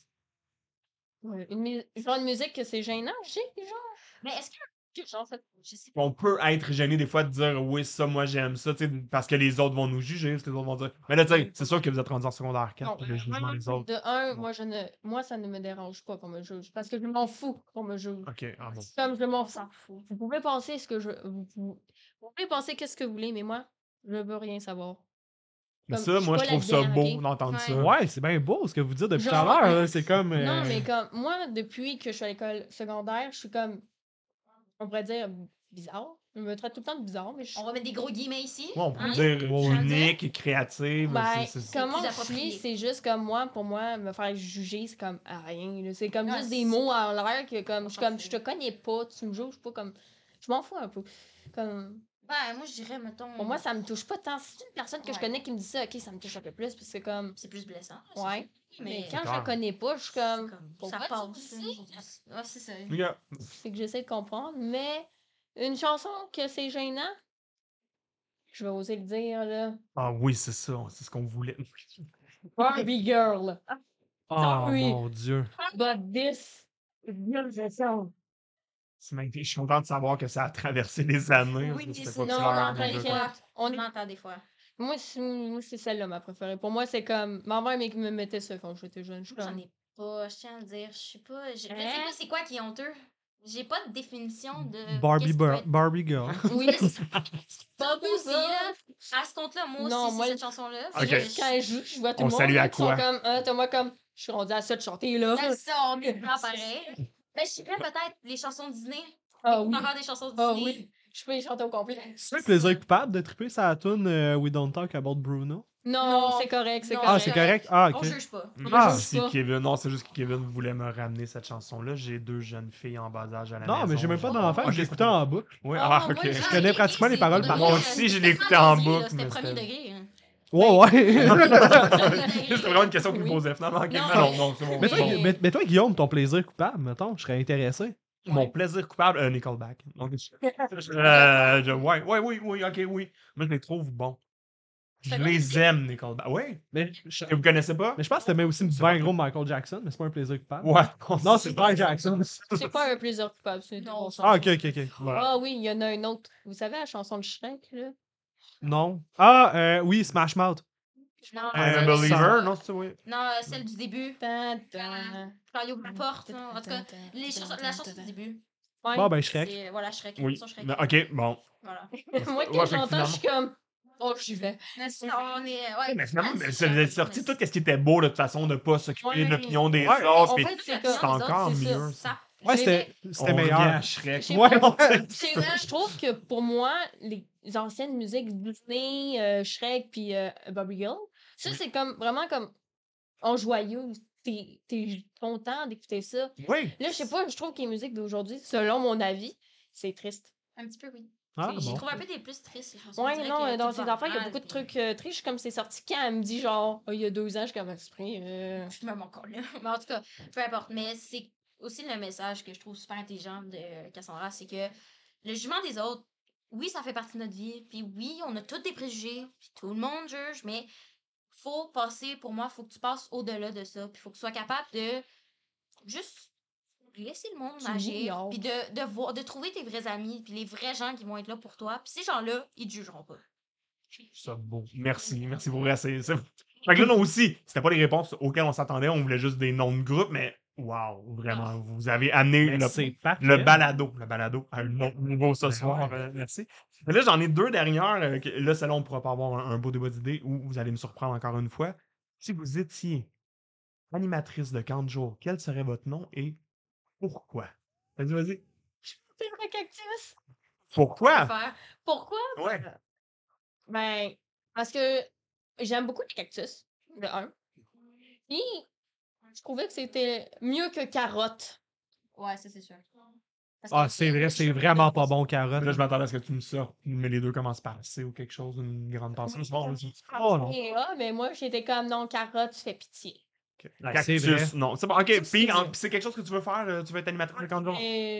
Ouais, Une mu- genre de musique que c'est gênant, je sais, genre. Mais est-ce que. Genre, ça- je sais pas. on peut être gêné des fois de dire oui, ça, moi j'aime ça, tu sais, parce que les autres vont nous juger, parce que les autres vont dire. Mais là, tu sais, c'est sûr que vous êtes rendu en secondaire 4, Non, le jugement des autres. De un, moi, je ne, moi, ça ne me dérange pas qu'on me juge. Parce que je m'en fous qu'on me juge. Ok, ah bon. Comme je m'en fous. Vous pouvez penser ce que je. Vous, vous- vous pouvez penser qu'est-ce que vous voulez, mais moi, je veux rien savoir. Mais Comme, ça, moi, je trouve ça beau d'entendre Ouais. ça. Ouais, c'est bien beau ce que vous dites depuis tout à l'heure. là, C'est comme. Non, euh, mais comme moi, depuis que je suis à l'école secondaire, je suis comme. On pourrait dire bizarre. Je me traite tout le temps de bizarre, mais je suis. On va mettre des gros guillemets ici. Ouais, on peut Hein? dire unique et créative. Ben, c'est- c'est- comment je c'est juste comme moi, pour moi, me faire juger, c'est comme ah, rien. là. C'est comme Ouais, juste c'est- des mots en l'air que comme je comme je te connais pas, tu me juges pas comme. Je m'en fous un peu. Comme Ben, moi, je dirais, mettons. pour moi, ça me touche pas tant. Si c'est une personne que je connais qui me dit ça, ok, ça me touche un peu plus, parce que comme. C'est plus blessant. Ouais. Mais Mais, quand je la connais pas, je suis comme. Ça passe. Ouais, c'est ça. Yeah. C'est que j'essaie de comprendre. Mais une chanson que c'est gênant, je vais oser le dire là. Ah oui, c'est ça, c'est ce qu'on voulait. Barbie Girl. Oh oui. mon Dieu. But this. C'est magnifique. Je suis content de savoir que ça a traversé les années. Oui, parce que c'est c'était ça. pas Non, clair, non, mais je- t'inquiète. On On est entend des fois. Moi, c'est moi, c'est celle-là ma préférée. Pour moi, c'est comme. Ma mère me me mettait ça quand j'étais jeune. Je J'en ai pas, je tiens à le dire. Je sais pas. Je je sais Hein? pas c'est quoi qui est honteux? J'ai pas de définition de. Barbie, Bar- Barbie Girl. Oui, Pas beau aussi, là. À ce compte-là, moi aussi, Non, moi, cette chanson-là. Quand elle joue, je vois tout On le monde. salue à quoi? comme. T'as moi comme. Je suis rendue à ça de chanter là. C'est ça, on est prend pareil. Ben, je dirais peut-être les chansons Disney. Ah oui. Encore des chansons Ah Disney. oui. Je peux les chanter au complet. C'est un plaisir coupable de triper sa tune euh, We Don't Talk About Bruno? Non, Non. c'est correct, c'est Non, Ah, correct. c'est correct? Ah, On ok. juge pas. On Ah, juge si pas. Kevin, non, c'est juste que Kevin voulait me ramener cette chanson-là. J'ai deux jeunes filles en bas âge à la Non, maison. mais j'ai même pas d'enfant, Ok, je l'écoutais en boucle. Oui, Ah, ah, ok. j'ai- Je connais pratiquement les paroles par Moi aussi, je l'écoutais en boucle, C'était premier degré. Ouais, ouais. C'était vraiment une question qu'il me Oui. posait finalement. Non, Non, non, c'est bon. mais, c'est toi, bon. Gu- mais- mais toi, Guillaume, ton plaisir coupable, mettons, je serais intéressé. Mon plaisir coupable, euh, Nickelback. Donc, je- euh, je- ouais, ouais, oui, oui, ok, oui. Moi, je les trouve bons. Je C'est les aime, Nickelback. Oui. Mais je, Et vous connaissez pas? mais je pense que t'aimais aussi C'est bien pas- gros Michael Jackson, mais c'est pas un plaisir coupable. Ouais. Non, c'est Michael Jackson. C'est pas un plaisir coupable, c'est une Ah, ok, ok, ok. Voilà. Ah oui, il y en a un autre. Vous savez la chanson de Shrek, là? Non. Ah, euh, oui, Smash Mouth. Non, I'm a celle- believer, non, c'est oui. Non, euh, celle du début. Quand il ouvre la porte. non, En tout cas, les chansons- la chanson du début. Ouais. Bon, ben, Shrek. C'est, voilà, Shrek. Oui. Shrek. Mais, ok, bon. Voilà. Moi, quand Ouais, fait que j'entends, je suis comme. Oh, j'y vais. Mais sinon, on est. Ouais, Mais finalement, mais c'est ça vous sorti tout ce qui était beau de toute façon, de pas s'occuper Ouais. de l'opinion des Ouais, autres. en puis fait, c'est encore ça. mieux. Ça. Ouais, c'était meilleur. à Shrek. Ouais, ouais. Je trouve que pour moi, les anciennes musiques Disney, euh, Shrek puis euh, Bobby Girl, ça Oui. c'est comme vraiment comme en joyeux. T'es content d'écouter ça. Oui. Là, je sais pas, je trouve que les musiques d'aujourd'hui, selon mon avis, c'est triste. Un petit peu, oui. Ah, Je bon. trouve un peu des plus tristes, dirait non, euh, dans ces enfants, il y a beaucoup de trucs euh, tristes, comme c'est sorti quand? Elle me dit genre, Ah, il y a deux ans, je suis comme esprit. Euh... Je suis même encore là. Mais en tout cas, peu importe. Mais c'est aussi le message que je trouve super intelligent de Cassandra, c'est que le jugement des autres, oui, ça fait partie de notre vie. Puis oui, on a tous des préjugés. Puis tout le monde juge, mais faut passer, pour moi, faut que tu passes au-delà de ça. Puis faut que tu sois capable de juste laisser le monde agir. l'ignores. Puis de, de, voir, de trouver tes vrais amis, puis les vrais gens qui vont être là pour toi. Puis ces gens-là, ils te jugeront pas. Ça beau. Merci, merci pour c'est- Fait que là, nous aussi, c'était pas les réponses auxquelles on s'attendait, on voulait juste des noms de groupe, mais waouh, vraiment, vous avez amené Mais le, le balado, le balado à un autre niveau ce soir. euh, merci. Mais là, j'en ai deux dernières. euh, que- là, celle-là, on pourra pas avoir un, un beau débat d'idées ou vous allez me surprendre encore une fois. Si vous étiez animatrice de camp de jour, quel serait votre nom et pourquoi? Vas-y, vas-y. Vrai, cactus. Pourquoi? Pourquoi? Ouais. Ben, parce que j'aime beaucoup les cactus, de un. Puis, je trouvais que c'était mieux que carotte. Ouais, ça, c'est sûr. Parce Ah, c'est vrai, c'est vraiment pas bon, carotte. Là, je m'attendais à ce que tu me sortes, mais les deux commencent par C ou quelque chose, une grande pensée. Bon, vas-y. Oh non. Et, ah, mais moi, j'étais comme, non, carotte, tu fais pitié. Ouais, Cactus, c'est vrai. non. C'est bon, ok. Puis c'est quelque chose que tu veux faire? euh, Tu veux être animatrice de camp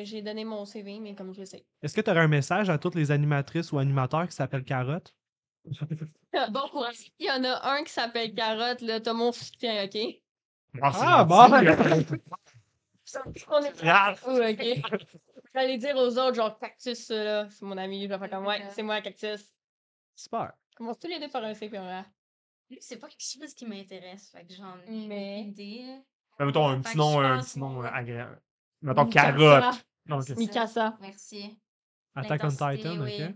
j'ai donné mon CV, mais comme je sais. Est-ce que tu aurais un message à toutes les animatrices ou animateurs qui s'appellent Carotte? Bon courage. Il y en a un qui s'appelle Carotte, là, t'as mon soutien, OK? Merci, Ah, merci. On est Ah, Oh, OK. J'allais dire aux autres, genre, cactus, ça, là, c'est mon ami. Je vais faire comme, ouais, c'est moi, cactus. Super. Commence tous les deux par un C, puis un A. C'est pas quelque chose qui m'intéresse. Fait que j'en ai Mais- aucune idée. Ben, Mettons un petit nom, un petit nom euh, agréable. Mettons carotte. Mikasa. Merci. Attack on Titan, ok.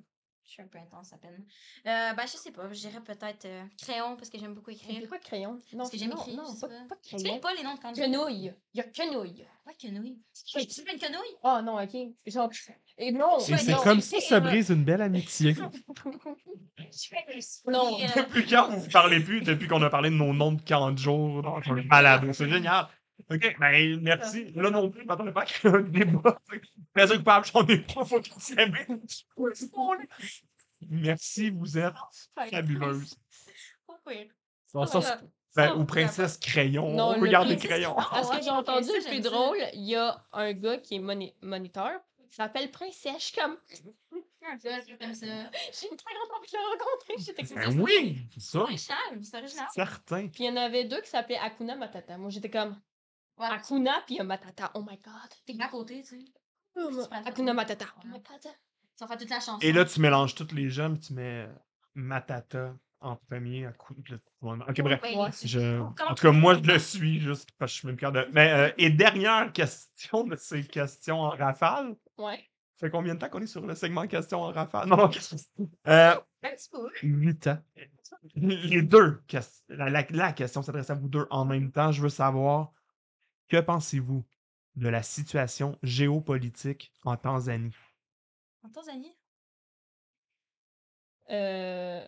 Je suis un peu intense à peine. Euh, ben, je sais pas. Je dirais peut-être euh, crayon parce que j'aime beaucoup écrire. C'est quoi crayon? Non, Parce que j'aime non, écrire, non, je sais pas, pas. pas Tu sais crayon. pas les noms de quand Quenouille. Il y a quenouille. Ouais, quenouille. Tu fais une quenouille? Oh non, ok. Genre, et non. C'est comme si ça brise une belle amitié. Non. Depuis quand vous ne parlez plus? Depuis qu'on a parlé de nos noms de camp de jour dans un balado. C'est génial. OK, ben merci. Là non plus, je m'attendais pas qu'il y ait un débat. Plaisir coupable, j'en ai pas, faut qu'ils s'aiment. Merci, vous êtes fabuleuse. Pas pire. Bon, ça. Ben, ou princesse crayon. Non, le Regarde les princesse- crayons. À ce que j'ai entendu, le plus drôle, il y a un gars qui est moni- moniteur. Il s'appelle Princesse. Je suis comme. Comme ça. J'ai une très grande envie de le rencontrer. J'étais Ben oui, c'est ça. C'est original. Certain. Puis il y en avait deux qui s'appelaient Akuna Matata. Moi, j'étais comme. Ouais. Akuna, puis il y a Matata. Oh my god. T'es à côté, tu sais. Oh, Tu prends ça. Akuna Matata. Oh Ouais. my god. Ça fait toute la chanson. Et là, tu mélanges tous les jeunes, tu mets euh, Matata en premier à coup. Ok, bref. Ouais, Ouais. Je... En tout cas, moi, je le suis juste parce que je suis même de. Mais, euh, et dernière question de ces questions en rafale. Ouais. Ça fait combien de temps qu'on est sur le segment questions en rafale? Non, non, qu'est-ce que c'est? Euh, Un petit peu. 8 ans. les deux. la- la question s'adresse à vous deux en même temps. Je veux savoir, que pensez-vous de la situation géopolitique en Tanzanie? En Tanzanie? Euh,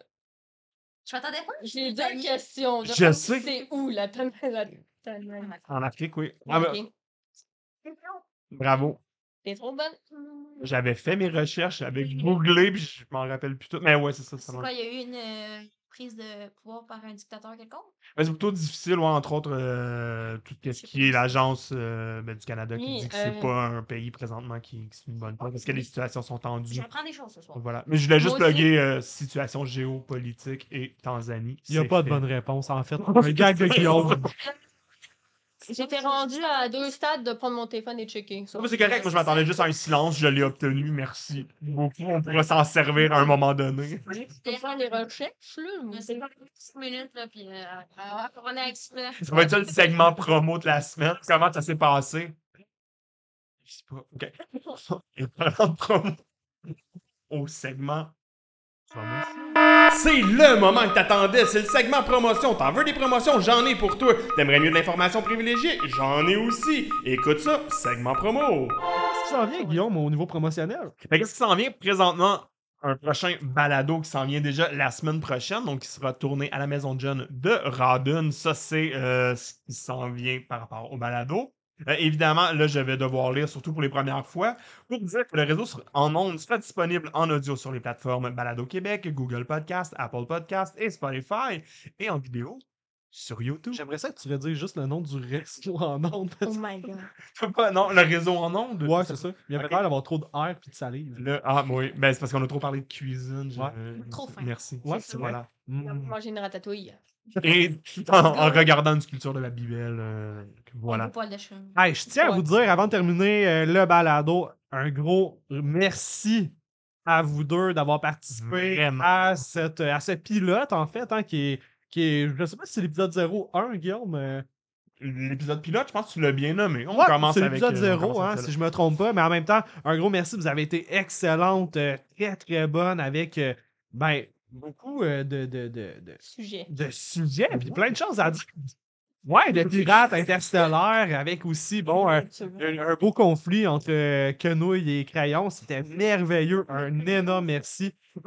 Je m'attendais pas? J'ai deux amis. questions. Je sais. C'est où la tonne- En Afrique, oui. Ah, ben, Ok. bravo. T'es trop bonne. J'avais fait mes recherches, j'avais googlé, puis je m'en rappelle plus tout. Mais ouais, c'est ça. ça C'est quoi, il y a eu une euh, prise de pouvoir par un dictateur quelconque? Mais c'est plutôt difficile, ouais, entre autres, euh, tout ce qui est l'agence euh, ben, du Canada qui Oui, dit que c'est euh, pas un pays présentement qui, qui c'est une bonne place parce que les situations sont tendues. J'apprends des choses ce soir. Voilà. Mais je voulais juste plugger euh, situation géopolitique et Tanzanie. Il n'y a pas de fait. bonne réponse, en fait. Un gag de Guillaume. J'étais rendu à deux stades de prendre mon téléphone et checker. Mais c'est correct, moi je m'attendais juste à un silence, je l'ai obtenu, merci beaucoup. On pourra s'en servir à un moment donné. Tu peux faire des recherches, là. Mais C'est pas 6 minutes, là, puis euh, on est exprès. Ça va être ça le segment promo de la semaine. Comment ça s'est passé? Je sais pas. OK. Et parlant de promo, au segment promotion. C'est le moment que t'attendais, c'est le segment promotion. T'en veux des promotions? J'en ai pour toi. T'aimerais mieux de l'information privilégiée? J'en ai aussi. Écoute ça, segment promo. Qu'est-ce qui s'en vient, Guillaume, au niveau promotionnel? Fait qu'est-ce qui s'en vient? Présentement? Un prochain balado qui s'en vient déjà la semaine prochaine, donc qui sera tourné à la Maison de John de Radun. Ça, c'est euh, ce qui s'en vient par rapport au balado. Euh, évidemment, là, je vais devoir lire, surtout pour les premières fois, pour dire que le réseau sur- en ondes sera disponible en audio sur les plateformes Balado Québec, Google Podcast, Apple Podcast et Spotify, et en vidéo sur YouTube. J'aimerais ça que tu redises juste le nom du réseau en ondes. Oh my god. Pas- non, le réseau en ondes. Ouais, c'est ça. Il y avait l'air d'avoir trop d'air puis de salive. Le- ah, oui, ben, c'est parce qu'on a trop parlé de cuisine. Ouais. Trop fin. Merci. Ouais, c'est c'est voilà. On va Mm. manger une ratatouille. Et en, en regardant une sculpture de la Bibelle. euh, Voilà. Hey, je tiens à vous dire, avant de terminer euh, le balado, un gros merci à vous deux d'avoir participé Vraiment. à, cette, à ce pilote, en fait, hein, qui est, qui est. Je sais pas si c'est l'épisode 01, Guillaume. euh, L'épisode pilote, je pense que tu l'as bien nommé. On Ouais, commence c'est avec. l'épisode euh, on 0, commence hein, si je me trompe pas. Mais en même temps, un gros merci. Vous avez été excellente, euh, très, très bonne avec euh, ben, beaucoup euh, de, de, de, de, Sujet. de sujets puis plein de choses à dire. Ouais, de pirates interstellaires avec aussi, bon, un, un- un beau conflit entre euh, Quenouille et Crayon. C'était merveilleux. Un énorme merci.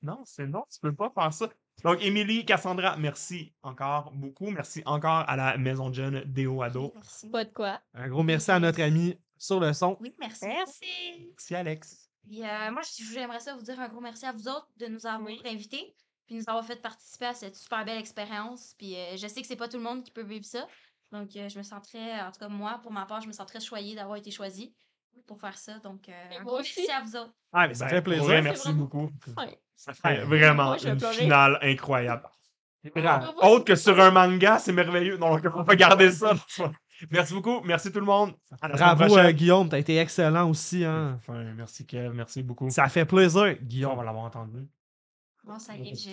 Non, c'est non, tu peux pas faire ça. Donc, Émilie, Cassandra, merci encore beaucoup. Merci encore à la Maison de Jeune Déo Ado. Merci. Pas de quoi. Un gros merci à notre ami sur le son. Oui, merci. Merci. Merci, Alex. Puis, euh, moi, je- j'aimerais ça vous dire un gros merci à vous autres de nous avoir Oui. invités puis nous avoir fait participer à cette super belle expérience. Puis euh, je sais que c'est pas tout le monde qui peut vivre ça. Donc, euh, je me sens très, en tout cas, moi, pour ma part, je me sens très choyée d'avoir été choisie pour faire ça. Donc, euh, un gros aussi. merci à vous autres. Ah, mais ça Ben, fait plaisir. vrai, merci vraiment beaucoup. Ça fait Ouais. vraiment Moi, une finale incroyable. Ah, Autre que sur un manga, c'est merveilleux. Non, on va pas garder ça. Merci beaucoup. Merci tout le monde. À la semaine Bravo, euh, Guillaume. T'as été excellent aussi. Hein. Enfin, merci Kev, merci beaucoup. Ça fait plaisir, on Guillaume. va l'avoir entendu. Bon, ça y est, je-